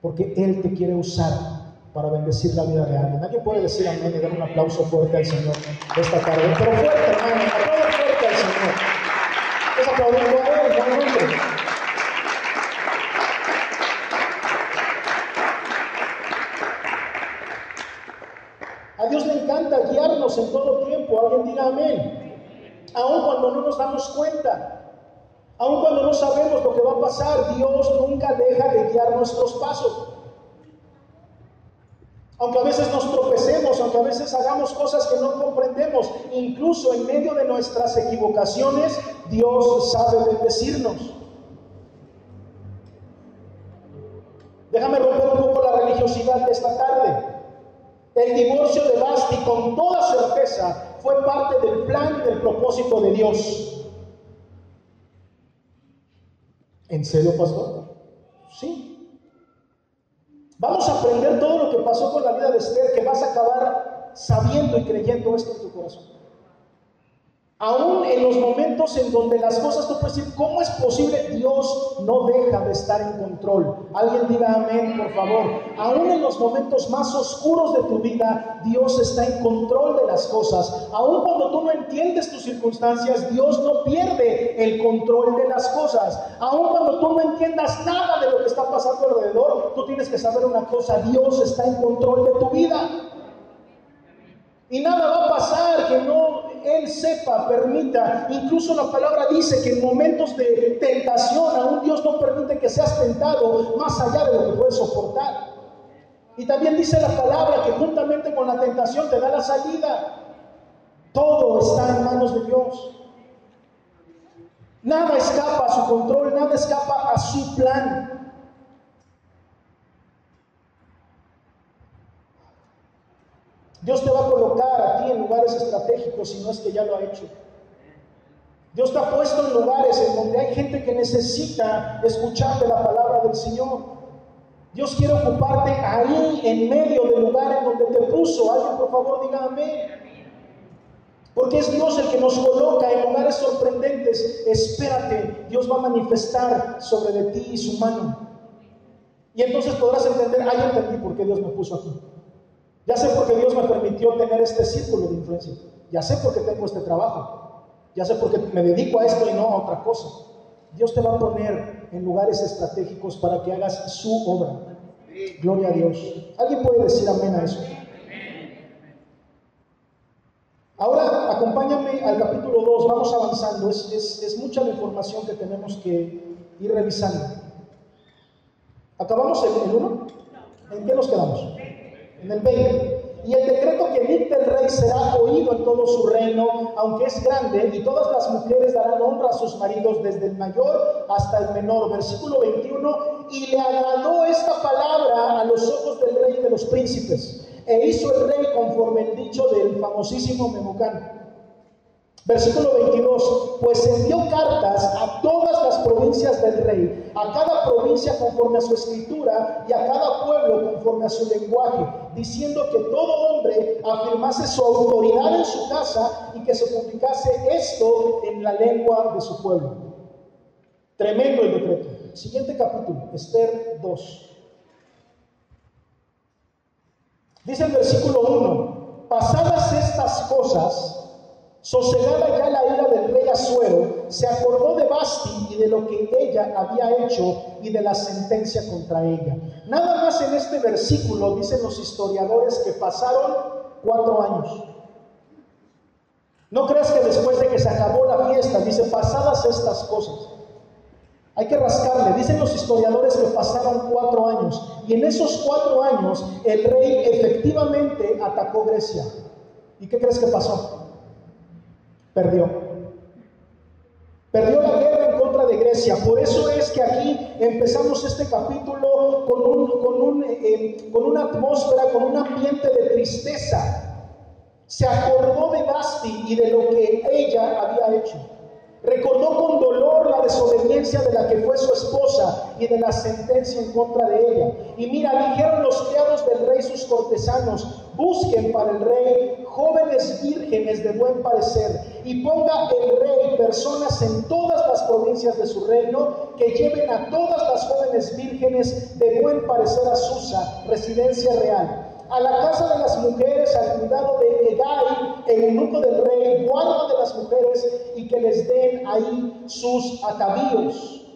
porque Él te quiere usar para bendecir la vida de alguien. ¿Alguien puede decir amén y dar un aplauso fuerte al Señor esta tarde? Pero fuerte, hermano, aplauso fuerte al Señor. Es aplaudiendo a Él, con nombre. A Dios le encanta guiarnos en todo tiempo. Alguien diga amén. Aun cuando no nos damos cuenta. Aun cuando no sabemos lo que va a pasar, Dios nunca deja de guiar nuestros pasos. Aunque a veces nos tropecemos, aunque a veces hagamos cosas que no comprendemos, incluso en medio de nuestras equivocaciones, Dios sabe bendecirnos. Déjame romper un poco la religiosidad de esta tarde. El divorcio de Basti con toda certeza fue parte del plan y del propósito de Dios. ¿En serio, pastor? Sí. Vamos a aprender todo lo que pasó con la vida de Esther, que vas a acabar sabiendo y creyendo esto en tu corazón. Aún en los momentos en donde las cosas, tú puedes decir, ¿cómo es posible? Dios no deja de estar en control. Alguien diga amén, por favor. Aún en los momentos más oscuros de tu vida, Dios está en control de las cosas. Aún cuando tú no entiendes tus circunstancias, Dios no pierde el control de las cosas. Aún cuando tú no entiendas nada de lo que está pasando alrededor, tú tienes que saber una cosa, Dios está en control de tu vida. Y nada va a pasar que no Él sepa, permita. Incluso la palabra dice que en momentos de tentación, aún Dios no permite que seas tentado más allá de lo que puedes soportar. Y también dice la palabra que juntamente con la tentación te da la salida. Todo está en manos de Dios. Nada escapa a su control, nada escapa a su plan. Dios te va a colocar a ti en lugares estratégicos si no es que ya lo ha hecho. Dios te ha puesto en lugares en donde hay gente que necesita escucharte la palabra del Señor. Dios quiere ocuparte ahí en medio del lugar en donde te puso. Alguien por favor diga amén. Porque es Dios el que nos coloca en lugares sorprendentes. Espérate, Dios va a manifestar sobre de ti su mano. Y entonces podrás entender, ah, entendí por qué Dios me puso aquí. Ya sé por qué Dios me permitió tener este círculo de influencia. Ya sé por qué tengo este trabajo. Ya sé por qué me dedico a esto y no a otra cosa. Dios te va a poner en lugares estratégicos para que hagas su obra. Gloria a Dios. ¿Alguien puede decir amén a eso? Ahora acompáñame al capítulo 2, vamos avanzando. Es, mucha la información que tenemos que ir revisando. ¿Acabamos el 1? ¿En qué nos quedamos? En el 20. Y el decreto que dicta el rey será oído en todo su reino, aunque es grande, y todas las mujeres darán honra a sus maridos, desde el mayor hasta el menor. Versículo 21, y le agradó esta palabra a los ojos del rey de los príncipes, e hizo el rey conforme el dicho del famosísimo Memucán Versículo 22, pues envió cartas a todas las provincias del rey, a cada provincia conforme a su escritura y a cada pueblo conforme a su lenguaje, diciendo que todo hombre afirmase su autoridad en su casa y que se publicase esto en la lengua de su pueblo. Tremendo el decreto. Siguiente capítulo, Esther 2. Dice el versículo 1, pasadas estas cosas, Sosegada ya la ira del rey Azuero, se acordó de Basti y de lo que ella había hecho y de la sentencia contra ella. Nada más en este versículo dicen los historiadores que pasaron cuatro años. No creas que después de que se acabó la fiesta, dice pasadas estas cosas. Hay que rascarle. Dicen los historiadores que pasaron cuatro años. Y en esos cuatro años el rey efectivamente atacó Grecia. ¿Y qué crees que pasó? Perdió. Perdió la guerra en contra de iglesia. Por eso es que aquí empezamos este capítulo con, un, con, un, eh, con una atmósfera, con un ambiente de tristeza. Se acordó de Basti y de lo que ella había hecho. Recordó con dolor la desobediencia de la que fue su esposa y de la sentencia en contra de ella. Y mira, dijeron los criados del rey sus cortesanos, busquen para el rey jóvenes vírgenes de buen parecer y ponga el rey personas en todas las provincias de su reino que lleven a todas las jóvenes vírgenes de buen parecer a Susa, residencia real a la casa de las mujeres al cuidado de Egai, el eunuco del rey, guarda de las mujeres y que les den ahí sus atavíos.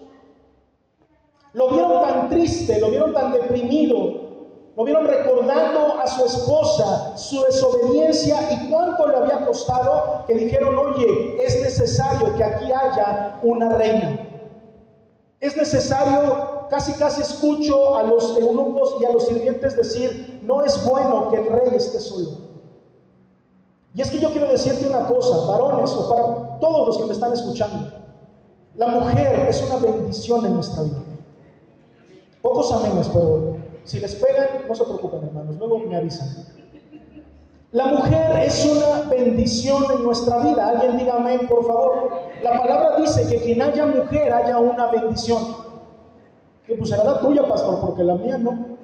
Lo vieron tan triste, lo vieron tan deprimido, lo vieron recordando a su esposa, su desobediencia y cuánto le había costado que dijeron, oye, es necesario que aquí haya una reina. Es necesario casi casi escucho a los eunucos y a los sirvientes decir, no es bueno que el rey esté solo. Y es que yo quiero decirte una cosa, varones o para todos los que me están escuchando, la mujer es una bendición en nuestra vida. Pocos amenes, pero si les pegan, no se preocupen hermanos, luego me avisan. La mujer es una bendición en nuestra vida. Alguien diga amén, por favor. La palabra dice que quien haya mujer haya una bendición. Que pues será la tuya, pastor, porque la mía no.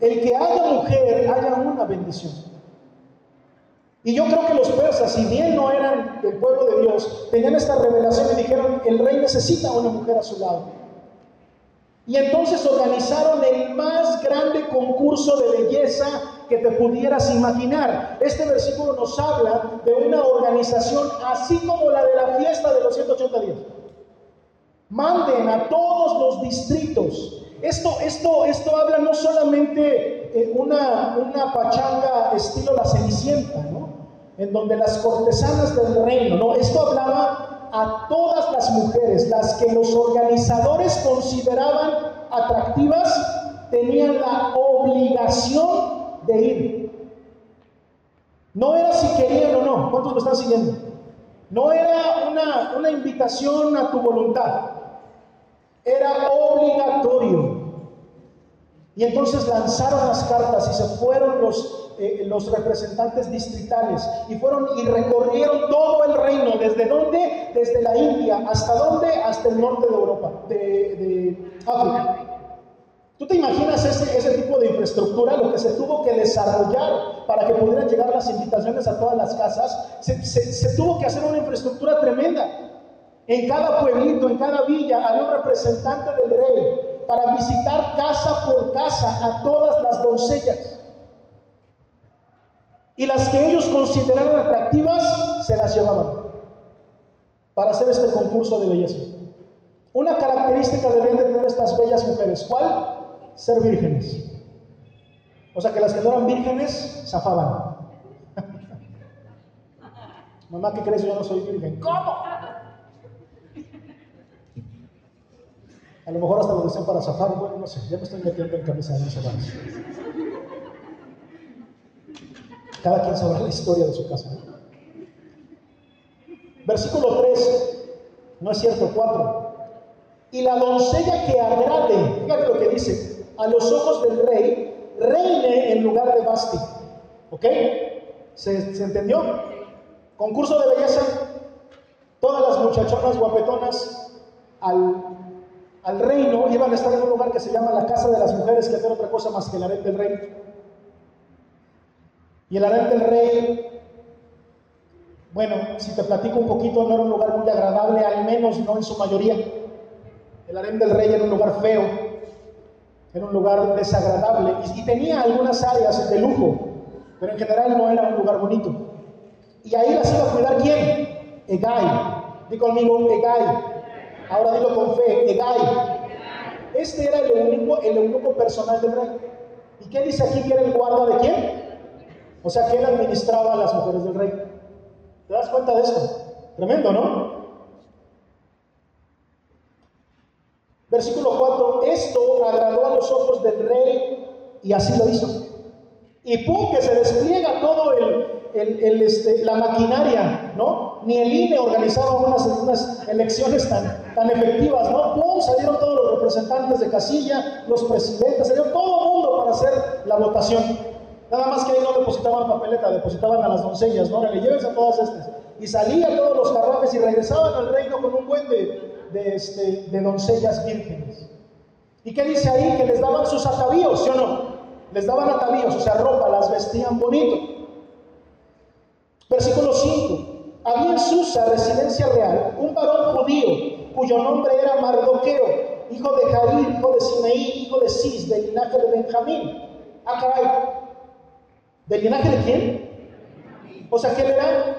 El que haya mujer, haya una bendición. Y yo creo que los persas, si bien no eran del pueblo de Dios, tenían esta revelación y dijeron, el rey necesita una mujer a su lado. Y entonces organizaron el más grande concurso de belleza que te pudieras imaginar. Este versículo nos habla de una organización así como la de la fiesta de los 180 días. Manden a todos los distritos. Esto, esto, esto habla no solamente en una, una pachanga estilo la Cenicienta, ¿no? En donde las cortesanas del reino, no, esto hablaba a todas las mujeres, las que los organizadores consideraban atractivas, tenían la obligación de ir. No era si querían o no, ¿cuántos me están siguiendo? No era una, una invitación a tu voluntad era obligatorio. Y entonces lanzaron las cartas y se fueron los, eh, los representantes distritales y fueron y recorrieron todo el reino. ¿Desde dónde? Desde la India. ¿Hasta dónde? Hasta el norte de Europa, de, África. ¿Tú te imaginas ese, ese, tipo de infraestructura, lo que se tuvo que desarrollar para que pudieran llegar las invitaciones a todas las casas? Se, se tuvo que hacer una infraestructura tremenda. En cada pueblito, en cada villa, había un representante del rey para visitar casa por casa a todas las doncellas. Y las que ellos consideraban atractivas, se las llevaban para hacer este concurso de belleza. Una característica deben de tener estas bellas mujeres. ¿Cuál? Ser vírgenes. O sea que las que no eran vírgenes, zafaban. Mamá, ¿qué crees? Yo no soy virgen. ¿Cómo? A lo mejor hasta lo decían para zafar, bueno, no sé, ya me estoy metiendo en camisa de once Cada quien sabrá la historia de su casa. Versículo 3, no es cierto, 4. Y la doncella que agrade, fíjate lo que dice, a los ojos del rey, reine en lugar de Basti. ¿Ok? ¿Se, ¿Se entendió? Concurso de belleza, todas las muchachonas guapetonas al al reino, iban a estar en un lugar que se llama la casa de las mujeres, que no otra cosa más que el harén del rey. Y el harén del rey, bueno, si te platico un poquito, no era un lugar muy agradable, al menos no en su mayoría. El harén del rey era un lugar feo, era un lugar desagradable y, tenía algunas áreas de lujo, pero en general no era un lugar bonito. Y ahí las iba a cuidar quién? Egay. Di conmigo, Egay. Ahora dilo con fe, Egai. Este era el único, el único personal del rey. ¿Y qué dice aquí que era el guarda de quién? O sea, que él administraba a las mujeres del rey. ¿Te das cuenta de esto? Tremendo, ¿no? Versículo 4, esto agradó a los ojos del rey y así lo hizo. Y pum, que se despliega todo el, este, la maquinaria, ¿no? Ni el INE organizaba unas, unas elecciones tan, tan efectivas, ¿no? ¡Pum! Salieron todos los representantes de casilla, los presidentes, salió todo el mundo para hacer la votación. Nada más que ahí no depositaban papeleta, depositaban a las doncellas, ¿no? Le llévense a todas estas. Y salían todos los carruajes y regresaban al reino con un buen de, de, este, de doncellas vírgenes. ¿Y qué dice ahí? Que les daban sus atavíos, ¿sí o no? Les daban atavíos, o sea, ropa, las vestían bonito. Versículo 5. Había en Susa, residencia real, un varón judío cuyo nombre era Mardoqueo, hijo de Jair, hijo de Simeí, hijo de Cis, del linaje de Benjamín. Ah, caray. ¿Del linaje de quién? O sea, que él era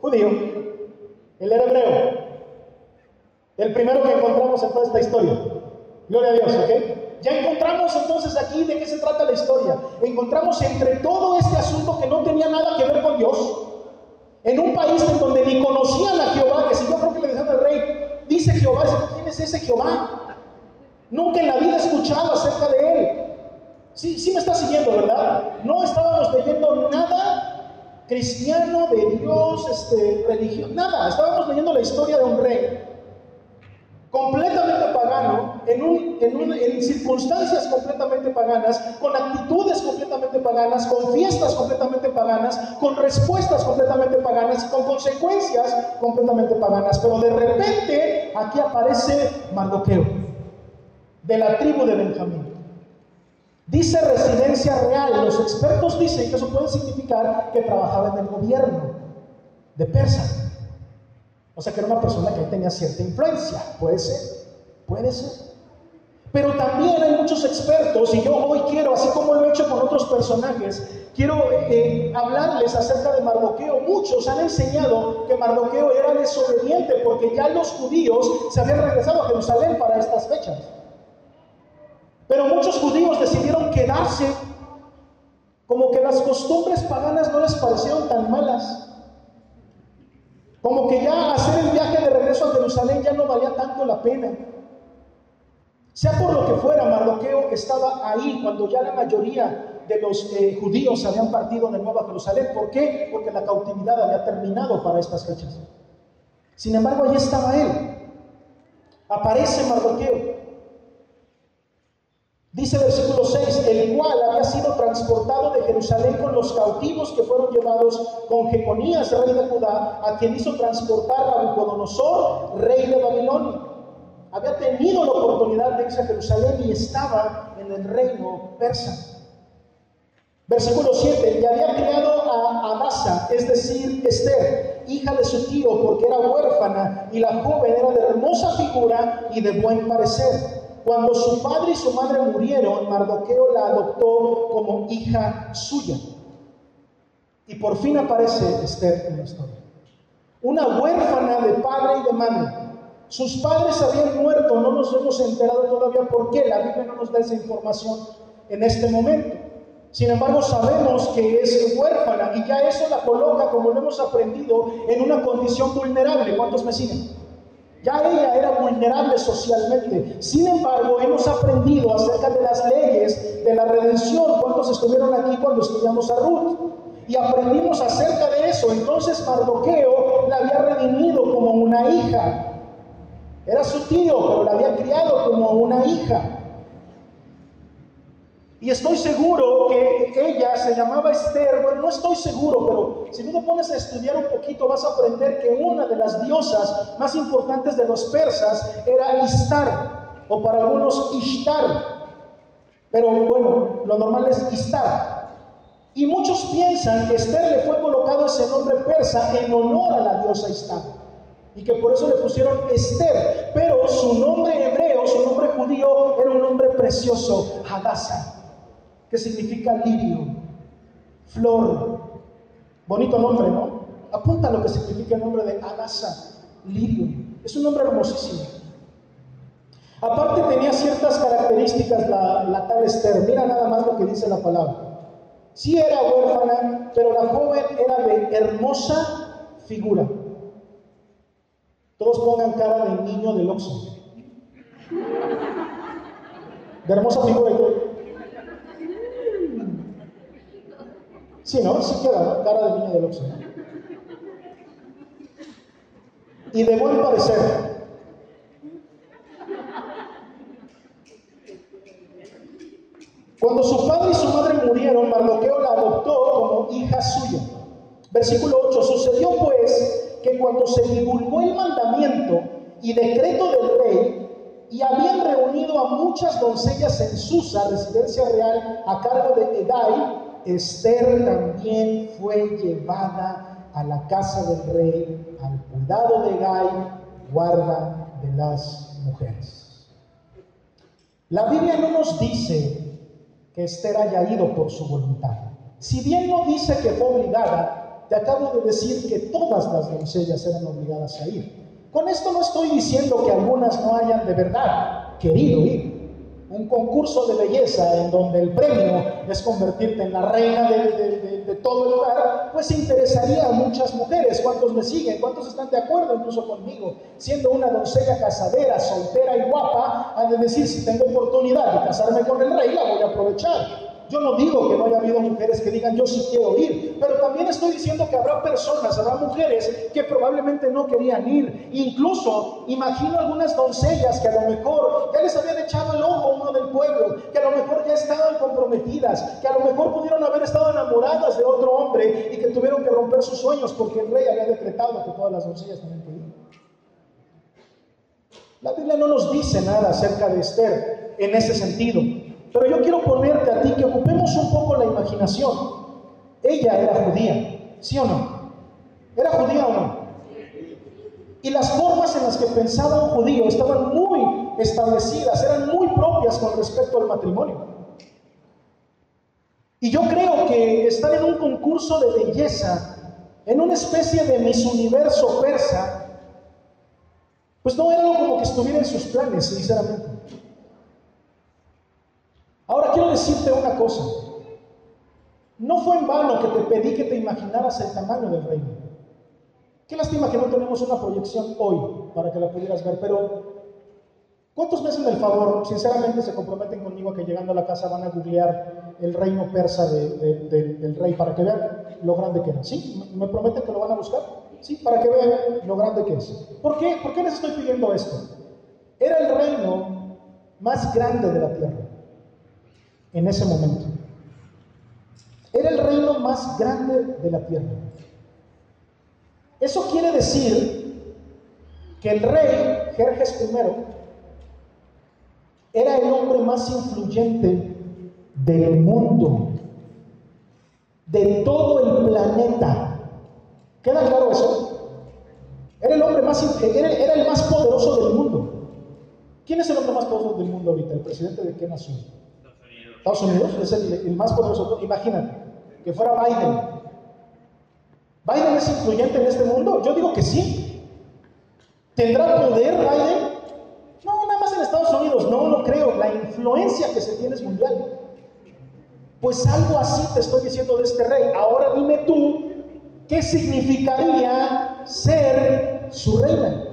judío, él era hebreo. El primero que encontramos en toda esta historia. Gloria a Dios, ¿ok? Ya encontramos entonces aquí de qué se trata la historia. Encontramos entre todo este asunto que no tenía nada que ver con Dios, en un país en donde ni conocían a Jehová, que si yo creo que le decían al rey, dice Jehová, ¿quién es ese Jehová? Nunca en la vida he escuchado acerca de él. Sí, sí me está siguiendo, ¿verdad? No estábamos leyendo nada cristiano de Dios, este, religión, nada. Estábamos leyendo la historia de un rey completamente pagano, en, un, en, en, circunstancias completamente paganas, con actitudes completamente paganas, con fiestas completamente paganas, con respuestas completamente paganas con consecuencias completamente paganas. Pero de repente aquí aparece Mardoqueo, de la tribu de Benjamín. Dice residencia real. Los expertos dicen que eso puede significar que trabajaba en el gobierno de Persa. O sea que era una persona que tenía cierta influencia. Puede ser, puede ser. Pero también hay muchos expertos, y yo hoy quiero, así como lo he hecho con otros personajes, quiero eh, hablarles acerca de Mardoqueo. Muchos han enseñado que Mardoqueo era desobediente porque ya los judíos se habían regresado a Jerusalén para estas fechas. Pero muchos judíos decidieron quedarse, como que las costumbres paganas no les parecieron tan malas. Como que ya hacer el viaje de regreso a Jerusalén ya no valía tanto la pena. Sea por lo que fuera, Mardoqueo estaba ahí cuando ya la mayoría de los eh, judíos habían partido de nuevo Jerusalén. ¿Por qué? Porque la cautividad había terminado para estas fechas. Sin embargo, allí estaba él. Aparece Mardoqueo. Dice versículo 6, el cual había sido transportado de Jerusalén con los cautivos que fueron llevados con Jeconías, rey de Judá, a quien hizo transportar a Nabucodonosor, rey de Babilonia. Había tenido la oportunidad de irse a Jerusalén y estaba en el reino persa. Versículo 7, y había criado a Amasa, es decir, Esther, hija de su tío, porque era huérfana, y la joven era de hermosa figura y de buen parecer. Cuando su padre y su madre murieron, Mardoqueo la adoptó como hija suya. Y por fin aparece Esther en la historia. Una huérfana de padre y de madre. Sus padres habían muerto, no nos hemos enterado todavía por qué. La Biblia no nos da esa información en este momento. Sin embargo, sabemos que es huérfana y ya eso la coloca, como lo hemos aprendido, en una condición vulnerable. ¿Cuántos me siguen? Ya ella era vulnerable socialmente. Sin embargo, hemos aprendido acerca de las leyes de la redención. ¿Cuántos estuvieron aquí cuando estudiamos a Ruth? Y aprendimos acerca de eso. Entonces Mardoqueo la había redimido como una hija. Era su tío, pero la había criado como una hija. Y estoy seguro que ella se llamaba Esther, bueno, no estoy seguro, pero si tú te pones a estudiar un poquito vas a aprender que una de las diosas más importantes de los persas era Istar, o para algunos Ishtar. Pero bueno, lo normal es Istar. Y muchos piensan que Esther le fue colocado ese nombre persa en honor a la diosa Istar. Y que por eso le pusieron Esther. Pero su nombre hebreo, su nombre judío, era un nombre precioso, Hadassah que significa lirio, flor. Bonito nombre, ¿no? Apunta lo que significa el nombre de Adasa, lirio. Es un nombre hermosísimo. Aparte tenía ciertas características la, la tal Esther. Mira nada más lo que dice la palabra. Sí era huérfana, pero la joven era de hermosa figura. Todos pongan cara de niño del Oxxo. De hermosa figura. Sí, ¿no? Sí queda, ¿no? Cara de niño del Oxxo. y de buen parecer. Cuando su padre y su madre murieron, Mardoqueo la adoptó como hija suya. Versículo 8. Sucedió pues que cuando se divulgó el mandamiento y decreto del rey, y habían reunido a muchas doncellas en Susa, residencia real, a cargo de Edai, Esther también fue llevada a la casa del rey, al cuidado de Gai, guarda de las mujeres. La Biblia no nos dice que Esther haya ido por su voluntad. Si bien no dice que fue obligada, te acabo de decir que todas las doncellas eran obligadas a ir. Con esto no estoy diciendo que algunas no hayan de verdad querido ir un concurso de belleza en donde el premio es convertirte en la reina de, todo el lugar, pues interesaría a muchas mujeres. ¿Cuántos me siguen? ¿Cuántos están de acuerdo incluso conmigo? Siendo una doncella casadera, soltera y guapa, ha de decir, si tengo oportunidad de casarme con el rey, la voy a aprovechar. Yo no digo que no haya habido mujeres que digan yo sí quiero ir, pero también estoy diciendo que habrá personas, habrá mujeres que probablemente no querían ir. Incluso imagino algunas doncellas que a lo mejor ya les habían echado el ojo a uno del pueblo, que a lo mejor ya estaban comprometidas, que a lo mejor pudieron haber estado enamoradas de otro hombre y que tuvieron que romper sus sueños porque el rey había decretado que todas las doncellas que ir. La Biblia no nos dice nada acerca de Esther en ese sentido. Pero yo quiero ponerte a ti que ocupemos un poco la imaginación. Ella era judía, ¿sí o no? ¿Era judía o no? Y las formas en las que pensaba un judío estaban muy establecidas, eran muy propias con respecto al matrimonio. Y yo creo que estar en un concurso de belleza, en una especie de Miss Universo persa, pues no era algo como que estuviera en sus planes, sinceramente. Ahora quiero decirte una cosa. No fue en vano que te pedí que te imaginaras el tamaño del reino. Qué lástima que no tenemos una proyección hoy para que la pudieras ver, pero ¿cuántos meses del favor, sinceramente, se comprometen conmigo que llegando a la casa van a googlear el reino persa del rey para que vean lo grande que era? ¿Sí? ¿Me prometen que lo van a buscar? Sí, para que vean lo grande que es. ¿Por qué? ¿Por qué les estoy pidiendo esto? Era el reino más grande de la tierra en ese momento. Era el reino más grande de la tierra. Eso quiere decir que el rey Jerjes I era el hombre más influyente del mundo, de todo el planeta. ¿Queda claro eso? Era el hombre más, era, era el más poderoso del mundo. ¿Quién es el hombre más poderoso del mundo ahorita? ¿El presidente de qué nación? Estados Unidos es el, más poderoso. Imagínate que fuera Biden. ¿Biden es influyente en este mundo? Yo digo que sí. ¿Tendrá poder Biden? No, nada más en Estados Unidos. No, no creo. La influencia que se tiene es mundial. Pues algo así te estoy diciendo de este rey. Ahora dime tú, ¿qué significaría ser su reina?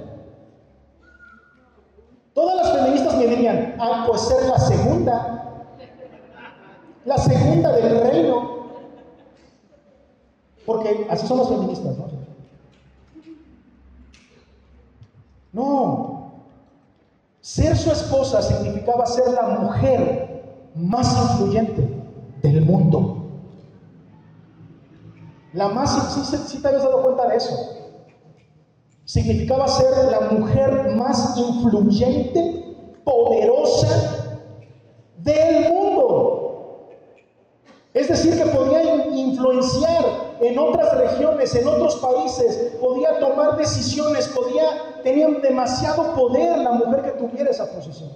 Todas las feministas me dirían, ah, pues ser la segunda la segunda del reino. Porque así son los feministas, ¿no? No. Ser su esposa significaba ser la mujer más influyente del mundo. La más, sí, sí te habías dado cuenta de eso. Significaba ser la mujer más influyente, poderosa del mundo. Decir, que podía influenciar en otras regiones, en otros países, podía tomar decisiones, podía, tenía demasiado poder la mujer que tuviera esa posición.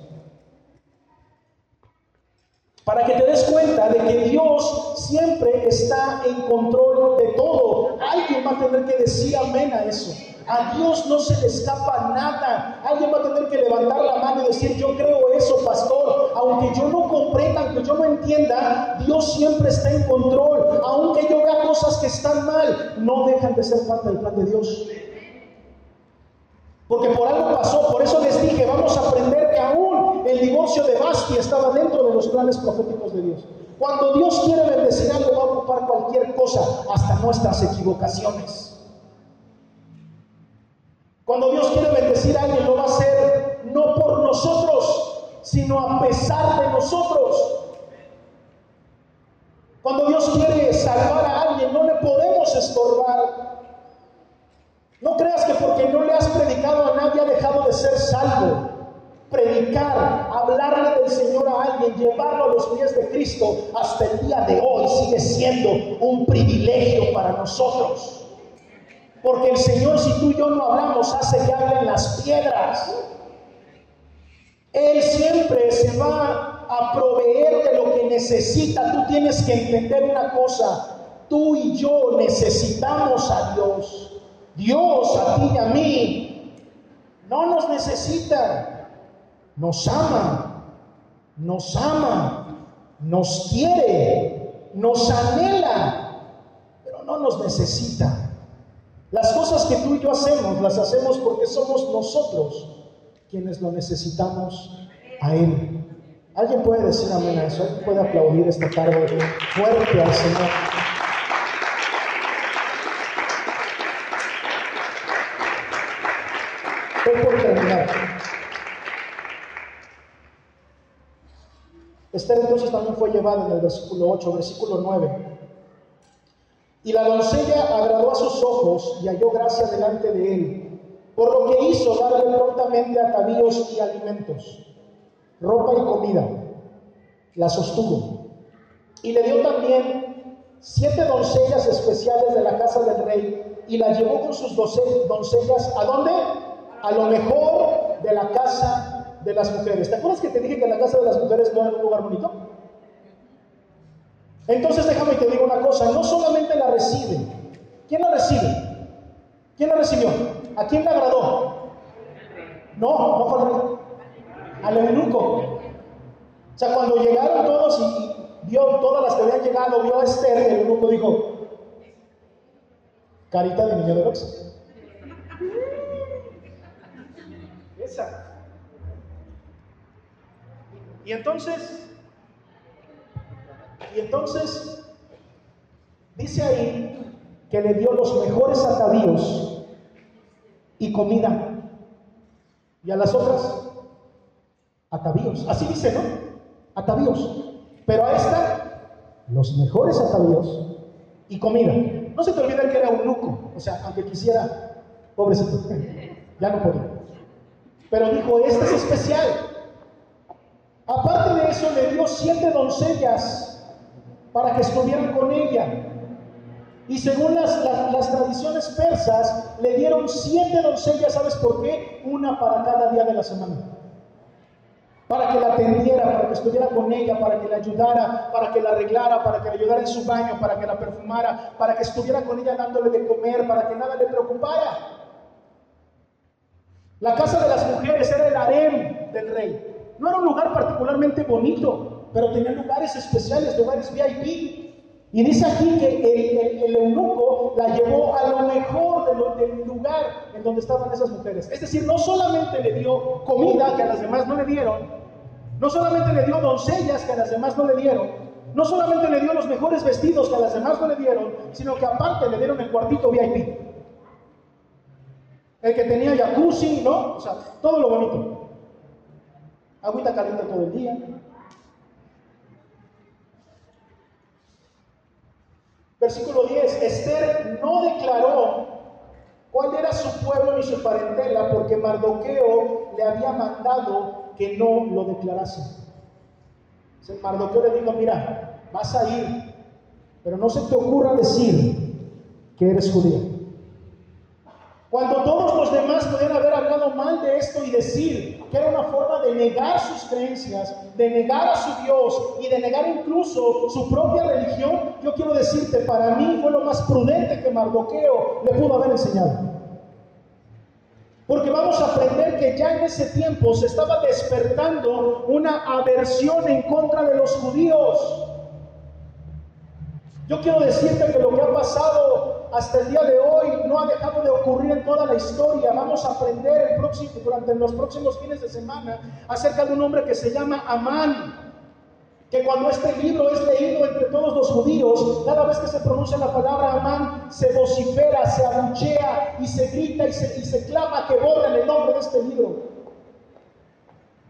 Para que te des cuenta de que Dios siempre está en control de todo. Alguien va a tener que decir amén a eso. A Dios no se le escapa nada. Alguien va a tener que levantar la mano y decir, yo creo eso, pastor. Aunque yo no comprenda, aunque yo no entienda, Dios siempre está en control. Aunque yo vea cosas que están mal, no dejan de ser parte del plan de Dios. Porque por algo pasó, por eso les dije, vamos a aprender que aún el divorcio de Basti estaba dentro de los planes proféticos de Dios. Cuando Dios quiere bendecir algo, va a ocupar cualquier cosa, hasta nuestras equivocaciones. Cuando Dios quiere bendecir a alguien, lo va a hacer no por nosotros, sino a pesar de nosotros. Cuando Dios quiere salvar a alguien, no le podemos estorbar. No creas que porque no le has predicado a nadie ha dejado de ser salvo. Predicar, hablarle del Señor a alguien, llevarlo a los pies de Cristo hasta el día de hoy sigue siendo un privilegio para nosotros. Porque el Señor, si tú y yo no hablamos, hace que hablen las piedras. Él siempre se va a proveer de lo que necesita. Tú tienes que entender una cosa. Tú y yo necesitamos a Dios. Dios a ti y a mí no nos necesita. Nos ama. Nos ama. Nos quiere. Nos anhela. Pero no nos necesita. Las cosas que tú y yo hacemos, las hacemos porque somos nosotros quienes lo necesitamos a Él. ¿Alguien puede decir amén a eso? ¿Alguien puede aplaudir esta tarde fuerte al Señor? Estoy terminar. Esther entonces también fue llevada en el versículo 8, versículo 9. Y la doncella agradó a sus ojos y halló gracia delante de él, por lo que hizo darle prontamente atavíos y alimentos, ropa y comida. La sostuvo. Y le dio también siete doncellas especiales de la casa del rey y la llevó con sus doncellas a dónde? A lo mejor de la casa de las mujeres. ¿Te acuerdas que te dije que la casa de las mujeres no era un lugar bonito? Entonces déjame te digo una cosa, no solamente la recibe, ¿quién la recibe? ¿Quién la recibió? ¿A quién le agradó? No, no fue al eunuco. O sea, cuando llegaron todos y vio todas las que habían llegado, vio a Esther, el eunuco dijo, carita de niño de Rox. Esa. Y entonces y entonces dice ahí que le dio los mejores atavíos y comida. Y a las otras, atavíos. Así dice, ¿no? Atavíos. Pero a esta, los mejores atavíos y comida. No se te olvide que era un nuco. O sea, aunque quisiera, pobrecito, ya no podía. Pero dijo, este es especial. Aparte de eso, le dio siete doncellas para que estuvieran con ella. Y según las, tradiciones persas, le dieron siete doncellas, ¿sabes por qué? Una para cada día de la semana. Para que la atendiera, para que estuviera con ella, para que la ayudara, para que la arreglara, para que le ayudara en su baño, para que la perfumara, para que estuviera con ella dándole de comer, para que nada le preocupara. La casa de las mujeres era el harem del rey. No era un lugar particularmente bonito, pero tenía lugares especiales, lugares VIP. Y dice aquí que el, eunuco la llevó a lo mejor del lugar en donde estaban esas mujeres. Es decir, no solamente le dio comida que a las demás no le dieron, no solamente le dio doncellas que a las demás no le dieron, no solamente le dio los mejores vestidos que a las demás no le dieron, sino que aparte le dieron el cuartito VIP. El que tenía jacuzzi, ¿no? O sea, todo lo bonito. Agüita caliente todo el día, Versículo 10, Esther no declaró cuál era su pueblo ni su parentela porque Mardoqueo le había mandado que no lo declarase. Mardoqueo le dijo, mira, vas a ir, pero no se te ocurra decir que eres judío. Cuando todos los demás podían haber hablado mal de esto y decir que era una forma de negar sus creencias, de negar a su Dios y de negar incluso su propia religión, yo quiero decirte, para mí fue lo más prudente que Mardoqueo le pudo haber enseñado. Porque vamos a aprender que ya en ese tiempo se estaba despertando una aversión en contra de los judíos. Yo quiero decirte que lo que ha pasado hasta el día de hoy no ha dejado de ocurrir en toda la historia. Vamos a aprender el próximo, durante los próximos fines de semana acerca de un hombre que se llama Amán. Que cuando este libro es leído entre todos judíos, cada vez que se pronuncia la palabra Amán, se vocifera, se abuchea y se grita y se, y se clama que borren el nombre de este libro.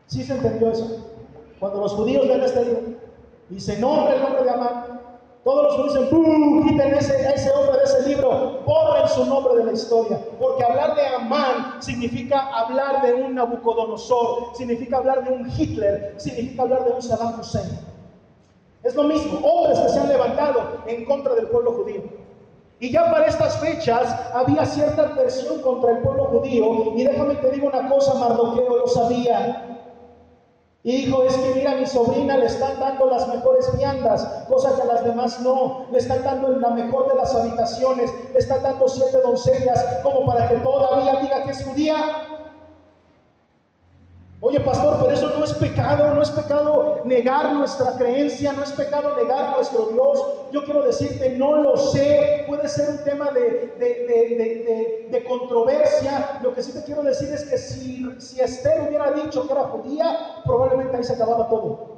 ¿Sí se entendió eso? Cuando los judíos ven este libro y se nombra el nombre de Amán, todos los judíos dicen, ¡Pum! quiten ese, ese hombre de ese libro, borren su nombre de la historia. Porque hablar de Amán significa hablar de un Nabucodonosor, significa hablar de un Hitler, significa hablar de un Saddam Hussein. Es lo mismo, hombres que se han levantado en contra del pueblo judío. Y ya para estas fechas había cierta adversión contra el pueblo judío. Y déjame te digo una cosa, Mardoqueo lo sabía. Y dijo, es que mira, a mi sobrina le están dando las mejores viandas, cosa que a las demás no. Le están dando la mejor de las habitaciones, le están dando siete doncellas, como para que todavía diga que es judía. Oye, pastor, pero eso no es pecado, no es pecado negar nuestra creencia, no es pecado negar nuestro Dios. Yo quiero decirte, no lo sé, puede ser un tema de, de, controversia. Lo que sí te quiero decir es que si, si Esther hubiera dicho que era judía, probablemente ahí se acababa todo.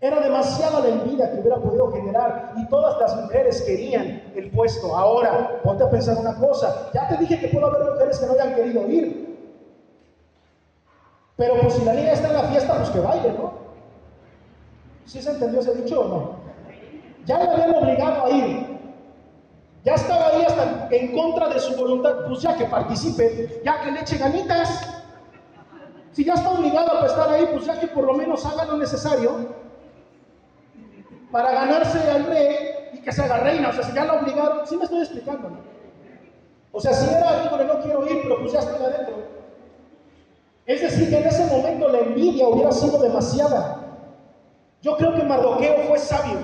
Era demasiada la envidia que hubiera podido generar y todas las mujeres querían el puesto. Ahora, ponte a pensar una cosa. Ya te dije que puede haber mujeres que no hayan querido ir. Pero pues si la niña está en la fiesta, pues que baile, ¿no? ¿Sí se entendió ese dicho o no? Ya la habían obligado a ir. Ya estaba ahí hasta en contra de su voluntad. Pues ya que participe, ya que le eche ganitas. Si ya está obligado a estar ahí, pues ya que por lo menos haga lo necesario para ganarse al rey y que se haga reina. O sea, si ya la obligaron, sí me estoy explicando. O sea, si era, digo, no quiero ir, pero pues ya estoy adentro. Es decir, que en ese momento la envidia hubiera sido demasiada. Yo creo que Mardoqueo fue sabio.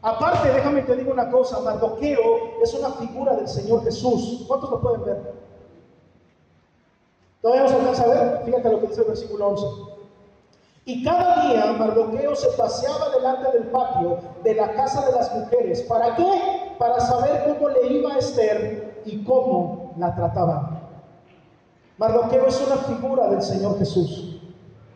Aparte, déjame te digo una cosa, Mardoqueo es una figura del Señor Jesús. ¿Cuántos lo pueden ver? ¿Todavía no se alcanza a ver? Fíjate lo que dice el versículo 11. Y cada día Mardoqueo se paseaba delante del patio de la casa de las mujeres. ¿Para qué? Para saber cómo le iba a Esther y cómo la trataban. Mardoqueo es una figura del Señor Jesús.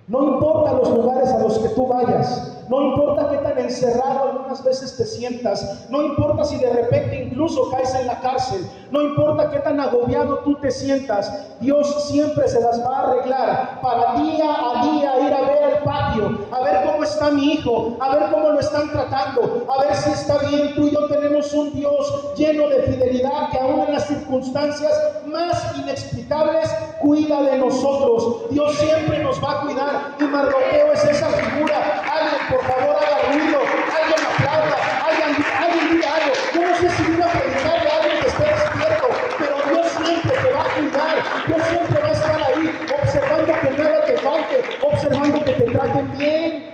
No importa los lugares a los que tú vayas, no importa qué tan encerrado algunas veces te sientas, no importa si de repente incluso caes en la cárcel, no importa qué tan agobiado tú te sientas, Dios siempre se las va a arreglar para día a día ir a ver el patio, a ver cómo está mi hijo, a ver cómo lo están tratando, a ver si está bien. Tú y yo tenemos un Dios lleno de fidelidad que aún en las circunstancias más inexplicables cuida de nosotros. Dios siempre nos va a cuidar y Mardoqueo es esa figura. Por favor haga ruido, alguien aplauda, alguien, alguien diga algo. Yo no sé si voy a predicarle a alguien que esté despierto, pero Dios siempre te va a cuidar, Dios siempre va a estar ahí, observando que nada te falte, observando que te traten bien.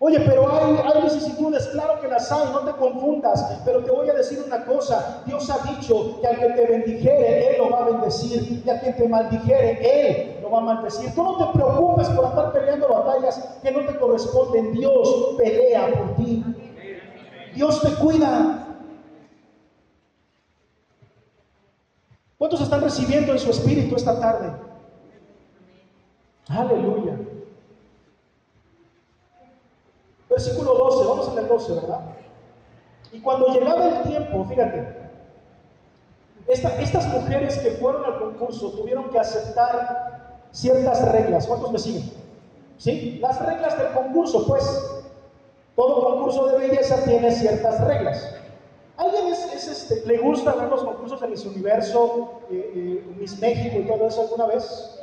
Oye, pero hay, hay vicisitudes, claro que las hay, no te confundas, pero te voy a decir una cosa, Dios ha dicho que al que te bendijere, Él lo va a bendecir, y a quien te maldijere, Él lo va a maldecir. Tú no te preocupes por estar peleando batallas que no te corresponden, Dios pelea por ti, Dios te cuida. ¿Cuántos están recibiendo en su espíritu esta tarde? Aleluya. Versículo 12, vamos a leer 12, ¿verdad? Y cuando llegaba el tiempo, fíjate, estas mujeres que fueron al concurso tuvieron que aceptar ciertas reglas. ¿Cuántos me siguen? ¿Sí? Las reglas del concurso, pues. Todo concurso de belleza tiene ciertas reglas. ¿Alguien es, este, le gusta ver los concursos de Miss Universo, eh, eh, Miss México y todo eso alguna vez?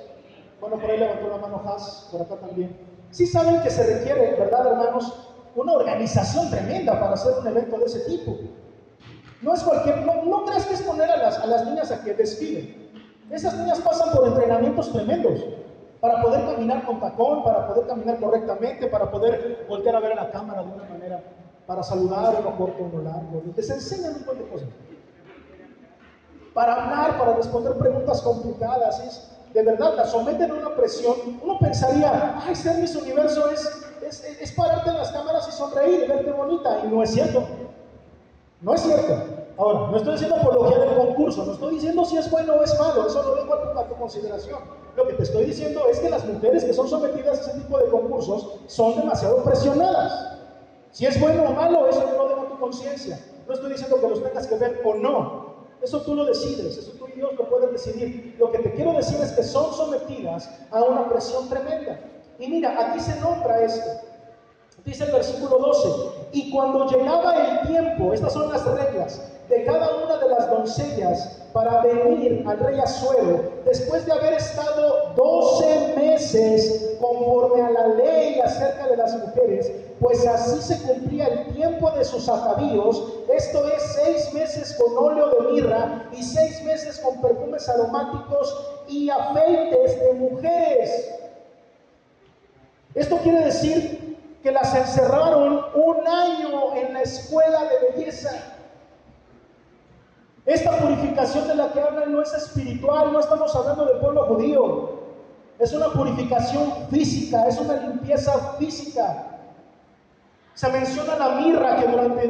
Bueno, por ahí levantó la mano Haas, por acá también. Sí saben que se requiere, ¿verdad, hermanos? Una organización tremenda para hacer un evento de ese tipo. No es cualquier, no, creas que es poner a las, a las niñas a que desfilen. Esas niñas pasan por entrenamientos tremendos para poder caminar con tacón, para poder caminar correctamente, para poder voltear a ver a la cámara de una manera, para saludar uno corto, uno largo. Les enseñan un montón de cosas. Para hablar, para responder preguntas complicadas. Es, de verdad la someten a una presión, uno pensaría, ay, ser Miss Universo es, es pararte en las cámaras y sonreír y verte bonita. Y no es cierto. No es cierto. Ahora, no estoy diciendo apología del concurso, no estoy diciendo si es bueno o es malo, eso lo dejo a tu, consideración. Lo que te estoy diciendo es que las mujeres que son sometidas a ese tipo de concursos son demasiado presionadas. Si es bueno o malo, eso no dejo a tu conciencia. No estoy diciendo que los tengas que ver o no. Eso tú lo decides, eso tú y Dios lo pueden decidir. Lo que te quiero decir es que son sometidas a una presión tremenda. Y mira, aquí se nombra esto. Dice el versículo 12, y cuando llegaba el tiempo, estas son las reglas, de cada una de las doncellas para venir al rey Azuero, después de haber estado 12 meses conforme a la ley acerca de las mujeres, pues así se cumplía el tiempo de sus atavíos, esto es seis meses con óleo de mirra y seis meses con perfumes aromáticos y afeites de mujeres. Esto quiere decir que las encerraron un año en la escuela de belleza. Esta purificación de la que hablan no es espiritual, no estamos hablando del pueblo judío. Es una purificación física, es una limpieza física. Se menciona la mirra, que durante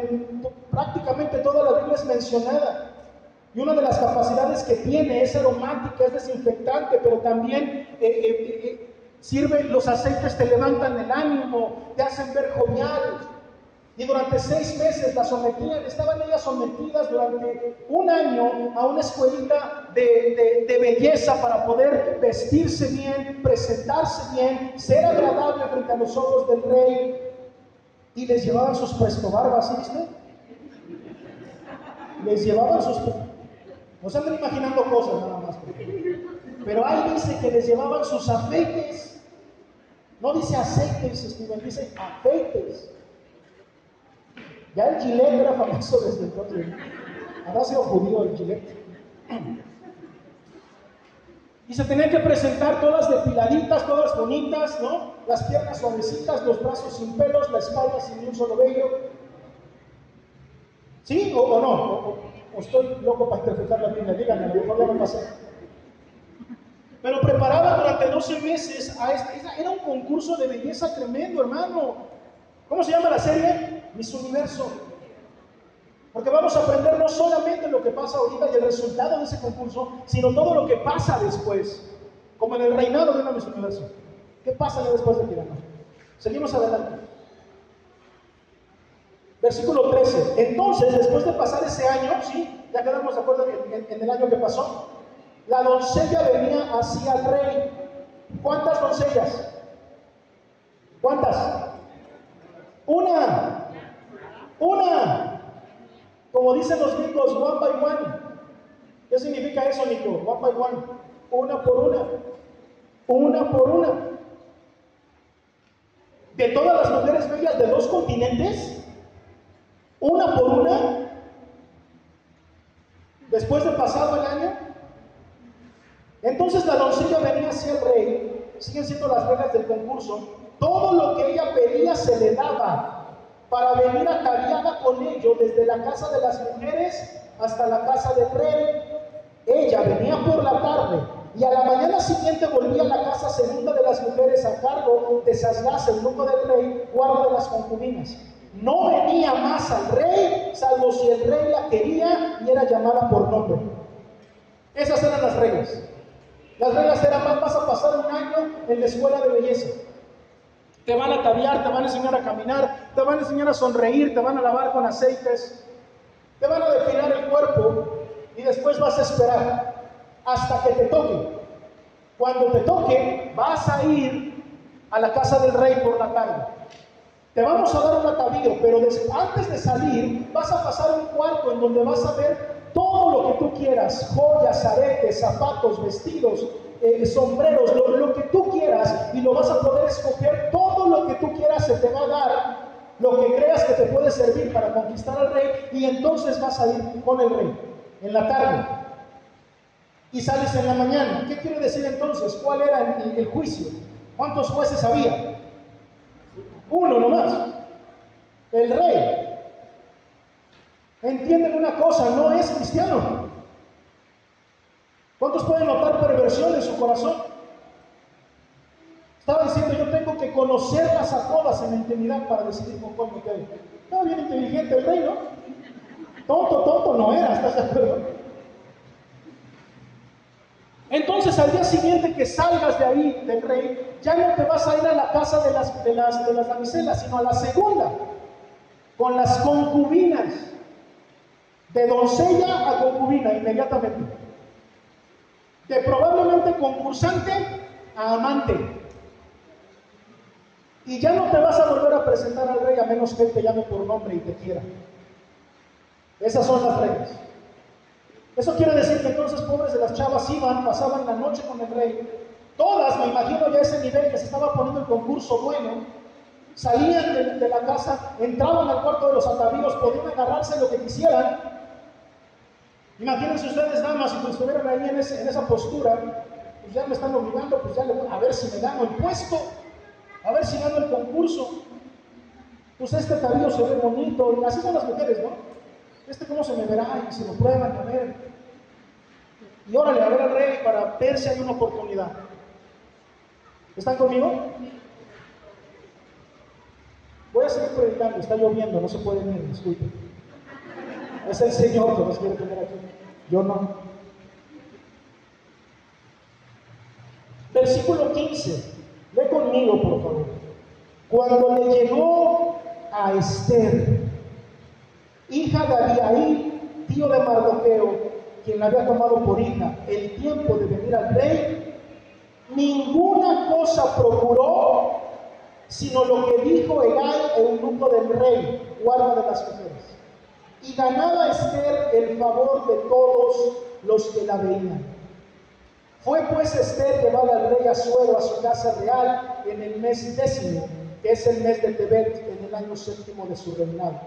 prácticamente toda la Biblia es mencionada. Y una de las capacidades que tiene es aromática, es desinfectante, pero también eh, eh, eh, sirve, los aceites te levantan el ánimo, te hacen ver jovial. Y durante seis meses la sometían, estaban ellas sometidas durante un año a una escuelita de, de, belleza para poder vestirse bien, presentarse bien, ser agradable frente a los ojos del rey. Y les llevaban sus puesto barbas, ¿viste? Les llevaban sus... No se andan imaginando cosas nada más. Pero ahí dice que les llevaban sus afeites. No dice aceites, Steven, dice afeites. Ya el Gillette era famoso desde entonces. Habrá sido judío el Gillette. Y se tenían que presentar todas depiladitas, todas bonitas, ¿no? Las piernas suavecitas, los brazos sin pelos, la espalda sin un solo vello. ¿Sí o, no? O, estoy loco para interpretar la Biblia, díganme, a lo mejor ya. Pero preparaba durante 12 meses a esta, era un concurso de belleza tremendo, hermano. ¿Cómo se llama la serie? Miss Universo. Porque vamos a aprender no solamente lo que pasa ahorita y el resultado de ese concurso, sino todo lo que pasa después. Como en el reinado de una Miss Universo. ¿Qué pasa ya después de tirano? Seguimos adelante. Versículo 13. Entonces, después de pasar ese año, ¿sí? Ya quedamos de acuerdo en el año que pasó. La doncella venía hacia el rey. ¿Cuántas doncellas? ¿Cuántas? Una. Una. Como dicen los gringos, one by one. ¿Qué significa eso, Nico? One by one. Una por una. Una por una. De todas las mujeres bellas de dos continentes, una por una, después de pasado el año, entonces la doncella venía hacia el rey, siguen siendo las reglas del concurso, todo lo que ella pedía se le daba para venir ataviada con ello desde la casa de las mujeres hasta la casa del rey. Ella venía por la tarde y a la mañana siguiente volvía a la casa segunda de las mujeres a cargo de Sasgás, el grupo del rey, guarda de las concubinas. No venía más al rey, salvo si el rey la quería y era llamada por nombre. Esas eran las reglas. Las reglas eran, vas a pasar un año en la escuela de belleza. Te van a ataviar, te van a enseñar a caminar, te van a enseñar a sonreír, te van a lavar con aceites, te van a definar el cuerpo y después vas a esperar hasta que te toque. Cuando te toque, vas a ir a la casa del rey por la tarde. Te vamos a dar un atavío, pero antes de salir vas a pasar un cuarto en donde vas a ver todo lo que tú quieras, joyas, aretes, zapatos, vestidos, eh, sombreros, lo, que tú quieras y lo vas a poder escoger, todo lo que tú quieras se te va a dar, lo que creas que te puede servir para conquistar al rey y entonces vas a ir con el rey en la tarde y sales en la mañana. ¿Qué quiere decir entonces? ¿Cuál era el, el juicio? ¿Cuántos jueces había? Uno nomás, el rey. Entienden una cosa, no es cristiano. ¿Cuántos pueden notar perversión en su corazón? Estaba diciendo, yo tengo que conocerlas a todas en intimidad para decidir con cuál me quedo. Estaba bien inteligente el rey, ¿no? Tonto, tonto no era, ¿estás de acuerdo? Entonces al día siguiente que salgas de ahí, del rey, ya no te vas a ir a la casa de las, de las, de las damiselas, sino a la segunda, con las concubinas, de doncella a concubina inmediatamente, de probablemente concursante a amante. Y ya no te vas a volver a presentar al rey a menos que él te llame por nombre y te quiera. Esas son las reglas. Eso quiere decir que entonces pobres de las chavas iban, pasaban la noche con el rey. Todas, me imagino ya ese nivel que se estaba poniendo el concurso bueno, salían de, la casa, entraban al cuarto de los atavíos, podían agarrarse lo que quisieran. Imagínense ustedes, damas, si pues estuvieran ahí en, esa postura, pues ya me están obligando, pues ya le voy a ver si me gano el puesto, a ver si gano el concurso. Pues este atavío se ve bonito, y así son las mujeres, ¿no? este cómo se me verá y si lo prueban, a ver. Y órale, a ver al rey para ver si hay una oportunidad. ¿Están conmigo? Voy a seguir predicando, está lloviendo, no se puede ir, disculpen. Es el Señor que nos quiere tener aquí, yo no. Versículo 15, ve conmigo por favor. Cuando le llegó a Esther hija de Abiaí, tío de Mardoqueo, quien la había tomado por hija, el tiempo de venir al rey, ninguna cosa procuró, sino lo que dijo el eunuco del rey, guarda de las mujeres. Y ganaba Esther el favor de todos los que la veían. Fue pues Esther llevada al rey Azuero a su casa real en el mes décimo, que es el mes de Tebet, en el año séptimo de su reinado.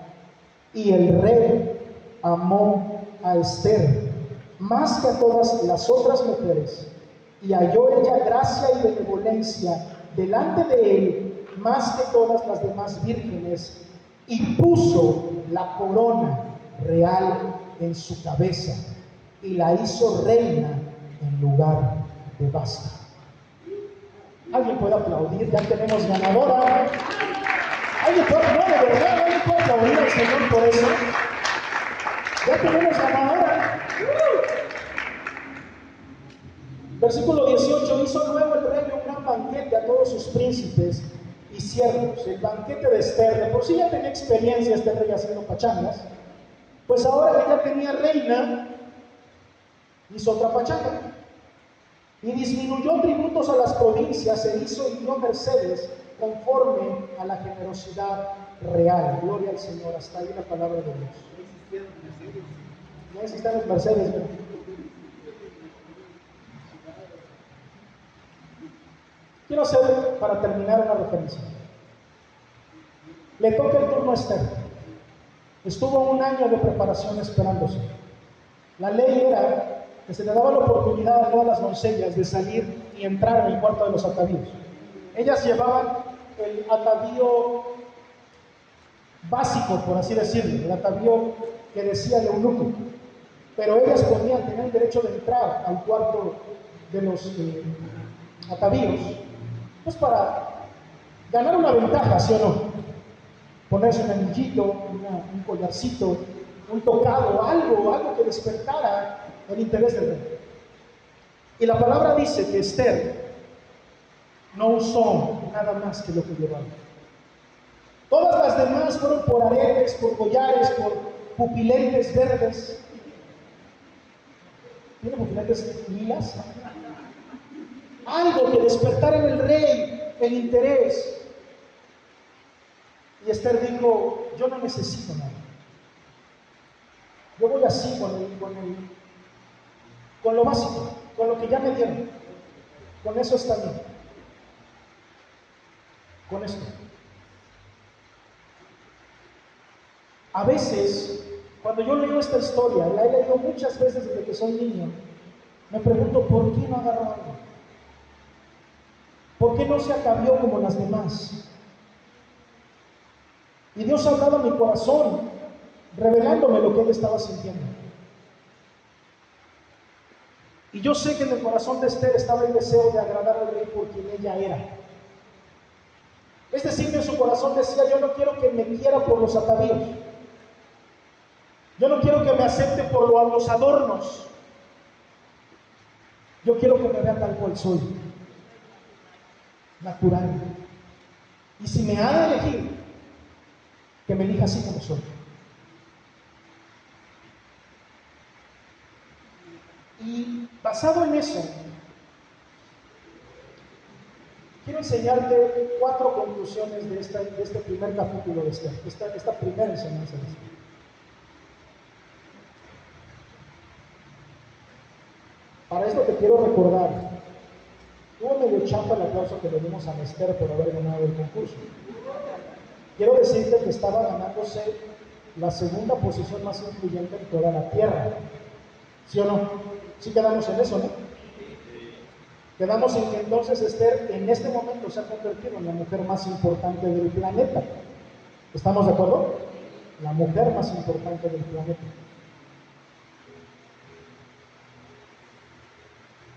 Y el rey amó a Esther más que a todas las otras mujeres, y halló ella gracia y benevolencia delante de él más que todas las demás vírgenes, y puso la corona real en su cabeza, y la hizo reina en lugar de basta. ¿Alguien puede aplaudir? Ya tenemos ganadora. ¿Alguien puede, no, de verdad, ¿alguien puede aplaudir al Señor por eso? Ya tenemos ganadora. Versículo 18, hizo luego el rey un gran banquete a todos sus príncipes y siervos, el banquete de Esther, de por sí ya tenía experiencia este rey haciendo pachangas, pues ahora que ya tenía reina, hizo otra pachanga. Y disminuyó tributos a las provincias, e hizo y dio mercedes conforme a la generosidad real. Gloria al Señor. Hasta ahí la palabra de Dios. No existan los Mercedes, Quiero hacer, para terminar, una referencia. Le toca el turno a Esther. Estuvo un año de preparación esperándose. La ley era que se le daba la oportunidad a todas las doncellas de salir y entrar en el cuarto de los atavíos. Ellas llevaban el atavío básico, por así decirlo, el atavío que decía el eunuco. Pero ellas podían tener el derecho de entrar al cuarto de los eh, atavíos, pues para ganar una ventaja, ¿sí o no? Ponerse un anillito, un collarcito, un tocado, algo, algo que despertara el interés del rey. Y la palabra dice que Esther no usó nada más que lo que llevaba. Todas las demás fueron por aretes, por collares, por pupilentes verdes. ¿Tiene pupilentes lilas? Algo que despertara en el rey el interés. Y Esther dijo, yo no necesito nada. Yo voy así con, con, con lo básico, con lo que ya me dieron. Con eso está bien con esto. A veces, cuando yo leo esta historia, la he leído muchas veces desde que soy niño, me pregunto por qué no agarró algo. ¿Por qué no se acabió como las demás? Y Dios ha hablado a mi corazón, revelándome lo que él estaba sintiendo. Y yo sé que en el corazón de Esther estaba el deseo de agradar al rey por quien ella era. Es decir, en su corazón decía, yo no quiero que me quiera por los atavíos. Yo no quiero que me acepte por los adornos. Yo quiero que me vea tal cual soy, natural. Y si me ha de elegir, que me elija así como soy. Y basado en eso, quiero enseñarte cuatro conclusiones de, de este primer capítulo de este, esta, esta primera enseñanza este. Para esto te quiero recordar, tuvo medio chapa el aplauso que le dimos a Nester por haber ganado el concurso. Quiero decirte que estaba ganándose la segunda posición más influyente en toda la tierra. ¿Sí o no? Sí quedamos en eso, ¿no? Quedamos en que entonces Esther en este momento se ha convertido en la mujer más importante del planeta. ¿Estamos de acuerdo? La mujer más importante del planeta.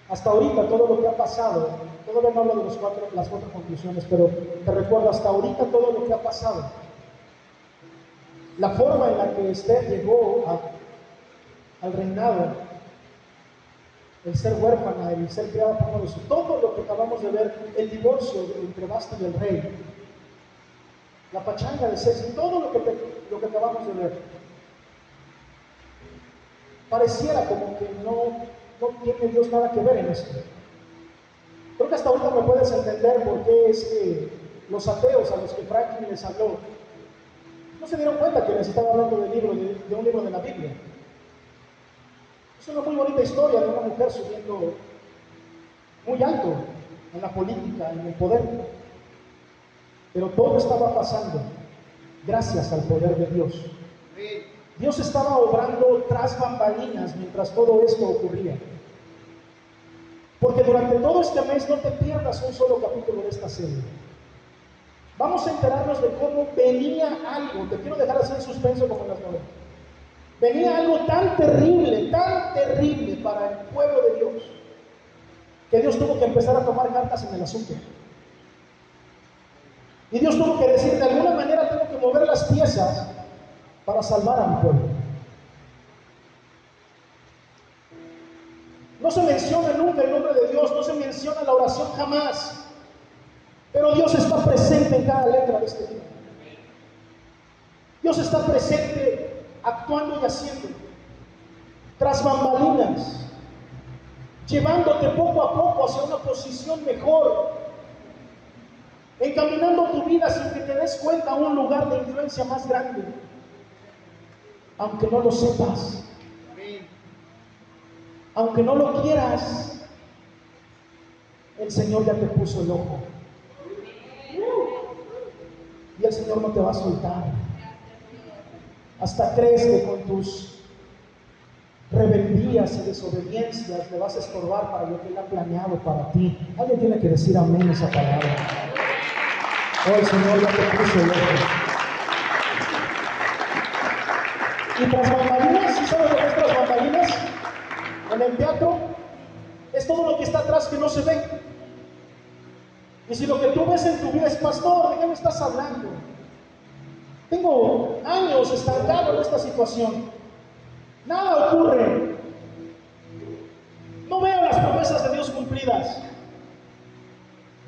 Hasta ahorita todo lo que ha pasado, todavía no hablo de los cuatro, las cuatro conclusiones, pero te recuerdo, hasta ahorita todo lo que ha pasado, la forma en la que Esther llegó al reinado, el ser huérfana, el ser criada por uno todo lo que acabamos de ver, el divorcio entre Basta y el rey, la pachanga de César, todo lo que, lo que acabamos de ver, pareciera como que no no tiene Dios nada que ver en esto. Creo que hasta ahorita me puedes entender por qué es que los ateos a los que Franklin les habló no se dieron cuenta que les estaba hablando de, libro, de, un libro de la Biblia. Es una muy bonita historia de una mujer subiendo muy alto en la política, en el poder. Pero todo estaba pasando gracias al poder de Dios. Dios estaba obrando tras bambalinas mientras todo esto ocurría. Porque durante todo este mes no te pierdas un solo capítulo de esta serie. Vamos a enterarnos de cómo venía algo, te quiero dejar así en suspenso como en las novelas. Venía algo tan terrible, tan terrible para el pueblo de Dios, que Dios tuvo que empezar a tomar cartas en el asunto. Y Dios tuvo que decir, de alguna manera tengo que mover las piezas para salvar a mi pueblo. No se menciona nunca el nombre de Dios, no se menciona la oración jamás. Pero Dios está presente en cada letra de este libro. Dios está presente actuando y haciendo. Tras bambalinas, llevándote poco a poco hacia una posición mejor, encaminando tu vida sin que te des cuenta a un lugar de influencia más grande aunque no lo sepas, aunque no lo quieras, el Señor ya te puso el ojo. Y el Señor no te va a soltar. Hasta crees que con tus rebeldías y desobediencias le vas a estorbar para lo que Él ha planeado para ti. Alguien tiene que decir amén esa palabra. Oh, el Señor ya te puso el ojo. Y tras bambalinas, ¿sí sabes lo que es tras bambalinas? En el teatro es todo lo que está atrás que no se ve. Y si lo que tú ves en tu vida es pastor, ¿de qué me estás hablando? Tengo años estancado en esta situación. Nada ocurre. No veo las promesas de Dios cumplidas.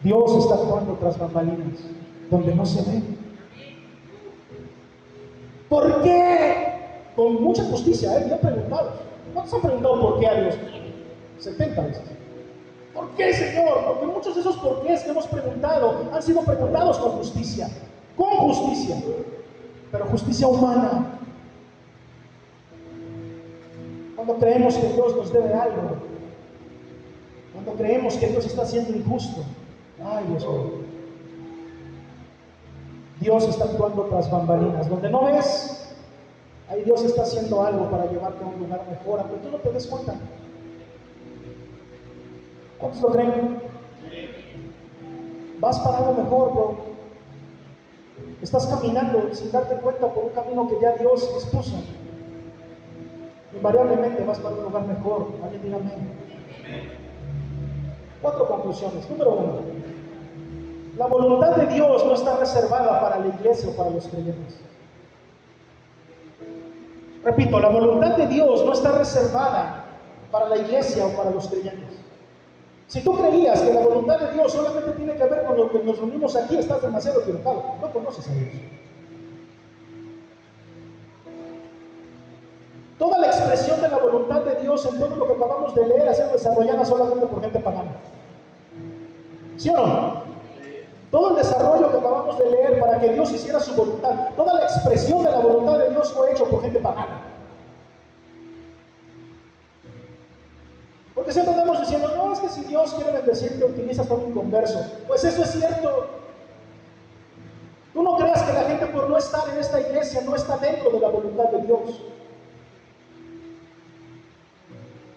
Dios está actuando tras bambalinas, donde no se ve. ¿Por qué? Con mucha justicia, ¿eh? Me han preguntado. ¿Cuántos han preguntado por qué a Dios? 70 veces. ¿Por qué, Señor? Porque muchos de esos por qué que hemos preguntado han sido preguntados con justicia. Con justicia. Pero justicia humana. Cuando creemos que Dios nos debe algo. Cuando creemos que Dios está siendo injusto. Ay, Dios mío. Dios está actuando tras bambalinas. Donde no ves, Ahí Dios está haciendo algo para llevarte a un lugar mejor, aunque tú no te des cuenta. ¿Cuántos lo creen? Vas para algo mejor, bro. Estás caminando sin darte cuenta por un camino que ya Dios expuso. Invariablemente vas para un lugar mejor. Alguien dígame. Cuatro conclusiones. Número uno. La voluntad de Dios no está reservada para la iglesia o para los creyentes. Repito, la voluntad de Dios no está reservada para la iglesia o para los creyentes. Si tú creías que la voluntad de Dios solamente tiene que ver con lo que nos reunimos aquí, estás demasiado equivocado. No conoces a Dios. Toda la expresión de la voluntad de Dios en todo lo que acabamos de leer ha sido desarrollada solamente por gente pagana. ¿Sí o no? Todo el desarrollo que acabamos de leer para que Dios hiciera su voluntad, toda la expresión de la voluntad de Dios fue hecho por gente pagana. Porque siempre andamos diciendo, no, es que si Dios quiere bendecirte, utilizas todo un converso. Pues eso es cierto. Tú no creas que la gente por no estar en esta iglesia no está dentro de la voluntad de Dios.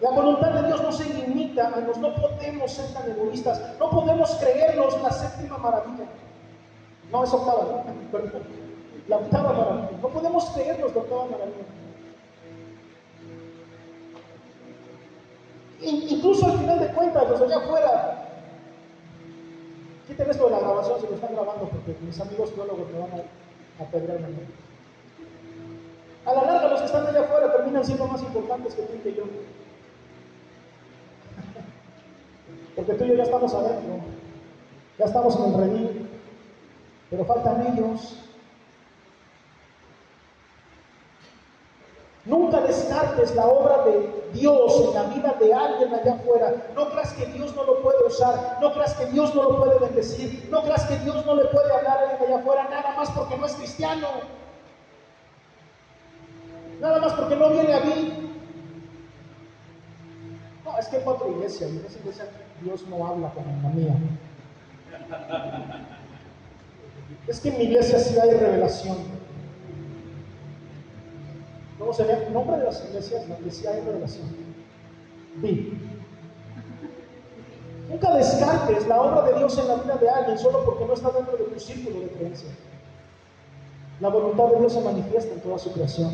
La voluntad de Dios no se limita a nos, no podemos ser tan egoístas, no podemos creernos la séptima maravilla. No, es octava, perdón. La octava maravilla. No podemos creernos la octava maravilla. Incluso al final de cuentas, los allá afuera, quiten esto de la grabación si lo están grabando, porque mis amigos teólogos me van a, a pedrear A la larga, los que están allá afuera terminan siendo más importantes que tú y que yo. Porque tú y yo ya estamos adentro, ya estamos en el redil, pero faltan ellos. Nunca descartes la obra de Dios en la vida de alguien allá afuera. No creas que Dios no lo puede usar, no creas que Dios no lo puede bendecir, no creas que Dios no le puede hablar a alguien allá afuera nada más porque no es cristiano. Nada más porque no viene a mí. No, es que en otra iglesia, en esa iglesia Dios no habla como en la mía. Es que en mi iglesia sí hay revelación. ¿Cómo se ve? Nombre de las iglesias donde sí hay revelación. Vi. Nunca descartes la obra de Dios en la vida de alguien solo porque no está dentro de tu círculo de creencia. La voluntad de Dios se manifiesta en toda su creación.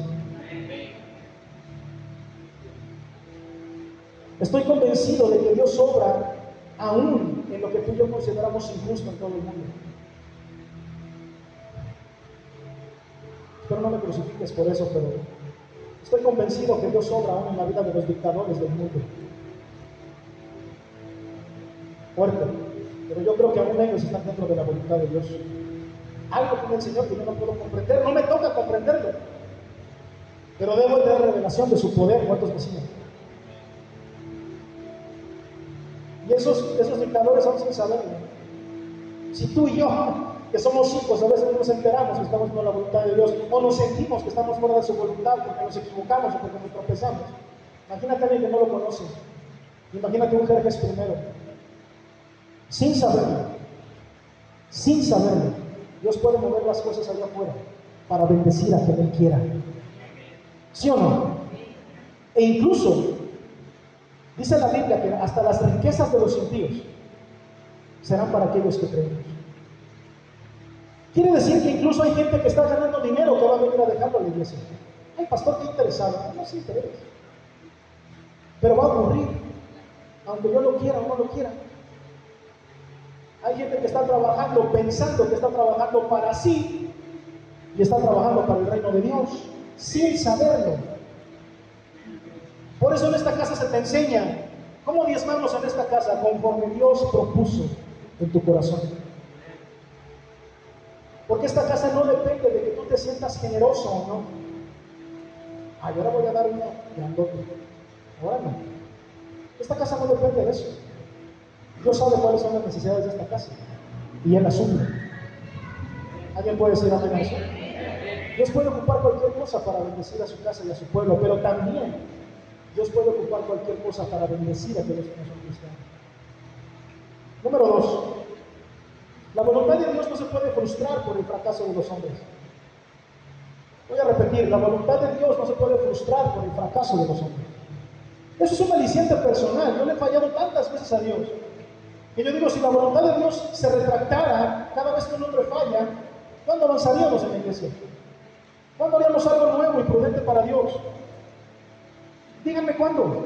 Estoy convencido de que Dios obra aún en lo que tú y yo consideramos injusto en todo el mundo. Espero no me crucifiques por eso, pero estoy convencido que Dios obra aún en la vida de los dictadores del mundo. Fuerte, pero yo creo que aún ellos están dentro de la voluntad de Dios. Algo tiene el Señor que yo no puedo comprender, no me toca comprenderlo, pero debo tener revelación de su poder. ¿Cuántos vecinos? Y esos, esos dictadores son sin saberlo. Si tú y yo, que somos hijos, a veces no nos enteramos que estamos con la voluntad de Dios, o nos sentimos que estamos fuera de su voluntad porque nos equivocamos o porque nos tropezamos. Imagínate a alguien que no lo conoce. Imagínate un Jerjes primero. Sin saberlo. Sin saberlo. Dios puede mover las cosas allá afuera para bendecir a quien Él quiera. ¿Sí o no? E incluso Dice la Biblia que hasta las riquezas de los impíos serán para aquellos que creen. Quiere decir que incluso hay gente que está ganando dinero que va a venir a dejarlo a la iglesia. Ay, pastor, qué interesado. No se interesa. Pero va a ocurrir, aunque yo lo quiera o no lo quiera. Hay gente que está trabajando pensando que está trabajando para sí y está trabajando para el reino de Dios sin saberlo. Por eso en esta casa se te enseña cómo diezmamos en esta casa conforme Dios propuso en tu corazón. Porque esta casa no depende de que tú te sientas generoso o no. Ay, ahora voy a dar una grandote. Ahora no. Esta casa no depende de eso. Dios sabe cuáles son las necesidades de esta casa. Y Él asume. ¿Alguien puede decir amén a eso? Dios puede ocupar cualquier cosa para bendecir a su casa y a su pueblo, pero también Dios puede ocupar cualquier cosa para bendecir a aquellos que no son cristianos. Número dos, la voluntad de Dios no se puede frustrar por el fracaso de los hombres. Voy a repetir, la voluntad de Dios no se puede frustrar por el fracaso de los hombres. Eso es un aliciente personal. Yo le he fallado tantas veces a Dios. Que yo digo, si la voluntad de Dios se retractara cada vez que un hombre falla, ¿cuándo avanzaríamos en la iglesia? ¿Cuándo haríamos algo nuevo y prudente para Dios? Díganme cuándo.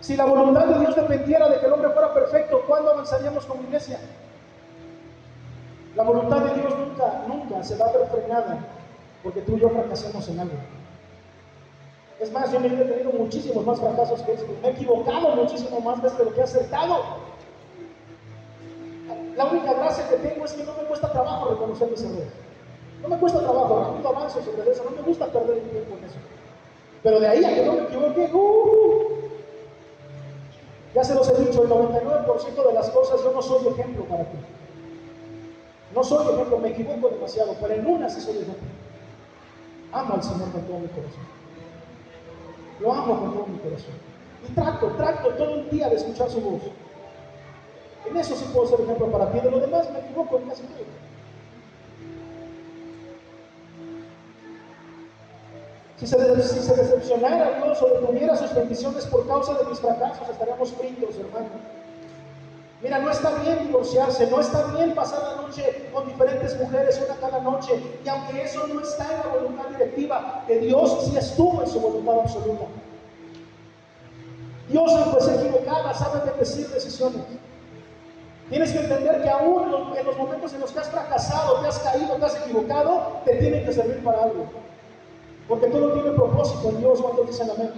Si la voluntad de Dios dependiera de que el hombre fuera perfecto, ¿cuándo avanzaríamos como iglesia? La voluntad de Dios nunca, nunca se va a ver frenada porque tú y yo fracasemos en algo. Es más, yo me he tenido muchísimos más fracasos que esto. Me he equivocado muchísimo más veces de lo que he acertado. La única gracia que tengo es que no me cuesta trabajo reconocer mis errores. No me cuesta trabajo, rápido avanzo sobre eso. No me gusta perder el tiempo en eso. Pero de ahí a que no me equivoque, uh, ya se los he dicho, el 99% de las cosas yo no soy ejemplo para ti. No soy ejemplo, me equivoco demasiado, pero en una sí soy ejemplo. Amo al Señor con todo mi corazón. Lo amo con todo mi corazón. Y trato, trato todo el día de escuchar su voz. En eso sí puedo ser ejemplo para ti. De lo demás me equivoco en casi todo. Si se, decepcionara Dios o detuviera sus bendiciones por causa de mis fracasos, estaríamos fritos, hermano. Mira, no está bien divorciarse, no está bien pasar la noche con diferentes mujeres, una cada noche. Y aunque eso no está en la voluntad directiva, que Dios sí estuvo en su voluntad absoluta. Dios, aunque se equivocaba, sabe bendecir decisiones. Tienes que entender que aún en los momentos en los que has fracasado, te has caído, te has equivocado, te tienen que servir para algo. Porque todo tiene propósito en Dios cuando dicen amén.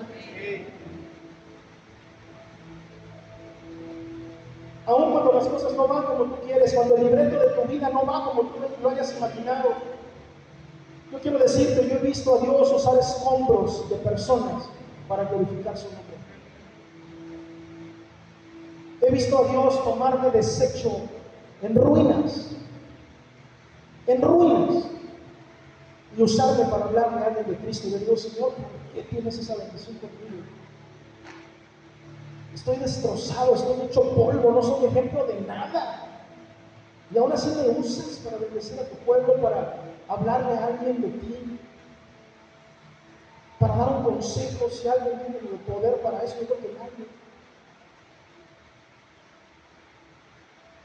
Aún cuando las cosas no van como tú quieres, cuando el libreto de tu vida no va como tú lo hayas imaginado. Yo quiero decirte, yo he visto a Dios usar escombros de personas para glorificar su nombre. He visto a Dios tomarme desecho en ruinas, en ruinas, y usarme para hablarme a alguien de Cristo. Le digo, Señor, ¿por qué tienes esa bendición conmigo? Estoy destrozado, estoy hecho polvo, no soy ejemplo de nada. Y aún así me usas para bendecir a tu pueblo, para hablarle a alguien de ti, para dar un consejo si alguien tiene el poder para eso, yo creo que nadie.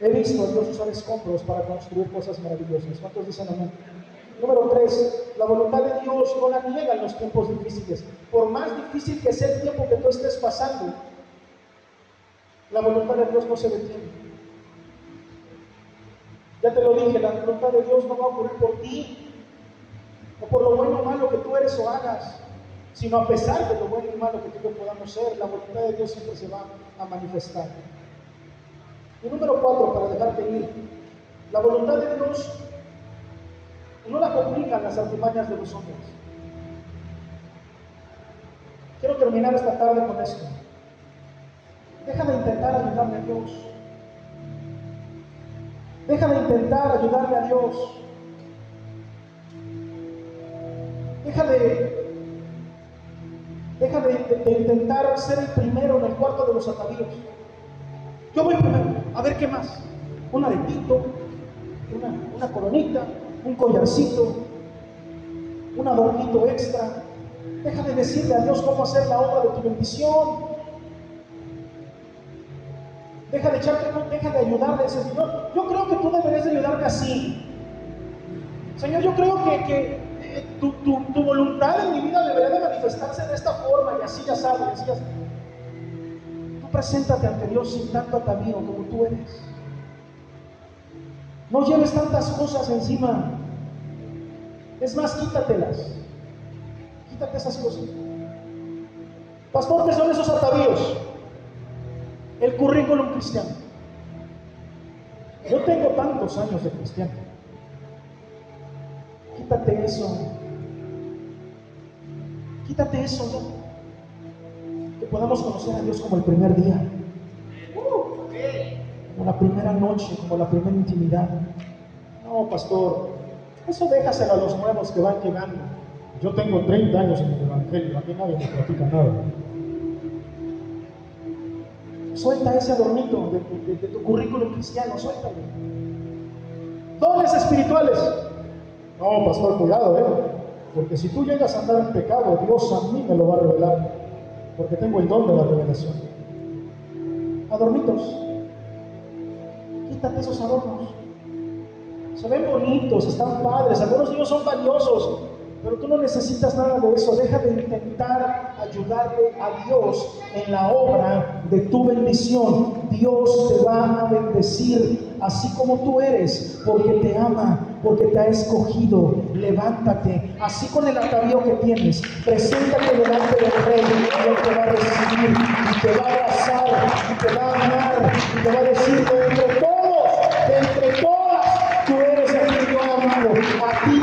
He visto a Dios usar escombros para construir cosas maravillosas. ¿Cuántos dicen amén? Número tres, la voluntad de Dios no la niega en los tiempos difíciles. Por más difícil que sea el tiempo que tú estés pasando, la voluntad de Dios no se detiene. Ya te lo dije, la voluntad de Dios no va a ocurrir por ti, o por lo bueno o malo que tú eres o hagas, sino a pesar de lo bueno y malo que tú podamos ser, la voluntad de Dios siempre se va a manifestar. Y número cuatro, para dejarte ir, la voluntad de Dios no la complican las artimañas de los hombres. Quiero terminar esta tarde con esto. Deja de intentar ayudarle a Dios. Deja de intentar ayudarle a Dios. Deja de, deja de, intentar ser el primero en el cuarto de los atavíos. Yo voy primero, a ver qué más. Un una, una coronita, un collarcito, un adornito extra. Deja de decirle a Dios cómo hacer la obra de tu bendición. Deja de echarte, deja de ayudarle ese Señor. Yo creo que tú deberías de ayudarme así. Señor, yo creo que, eh, tu, voluntad en mi vida debería de manifestarse de esta forma y así ya sabes. Tú preséntate ante Dios sin tanto atavío como tú eres. No lleves tantas cosas encima. Es más, quítatelas. Quítate esas cosas. Pastor, ¿qué son esos atavíos? El currículum cristiano. Yo tengo tantos años de cristiano. Quítate eso. Quítate eso, ¿no? Que podamos conocer a Dios como el primer día como la primera noche, como la primera intimidad. No, pastor, eso déjaselo a los nuevos que van llegando. Yo tengo 30 años en el Evangelio, a nadie me platica nada. Suelta ese adornito de, de tu currículum cristiano, suéltalo. Dones espirituales. No, pastor, cuidado, ¿eh? Porque si tú llegas a andar en pecado, Dios a mí me lo va a revelar. Porque tengo el don de la revelación. Adornitos quítate esos adornos. Se ven bonitos, están padres, algunos de son valiosos, pero tú no necesitas nada de eso. Deja de intentar ayudarle a Dios en la obra de tu bendición. Dios te va a bendecir así como tú eres, porque te ama porque te ha escogido. Levántate, así con el atavío que tienes, preséntate delante del rey y él te va a recibir y te va a abrazar y te va a amar y te va a decir, entre todos todas, tú eres el que yo amo. A ti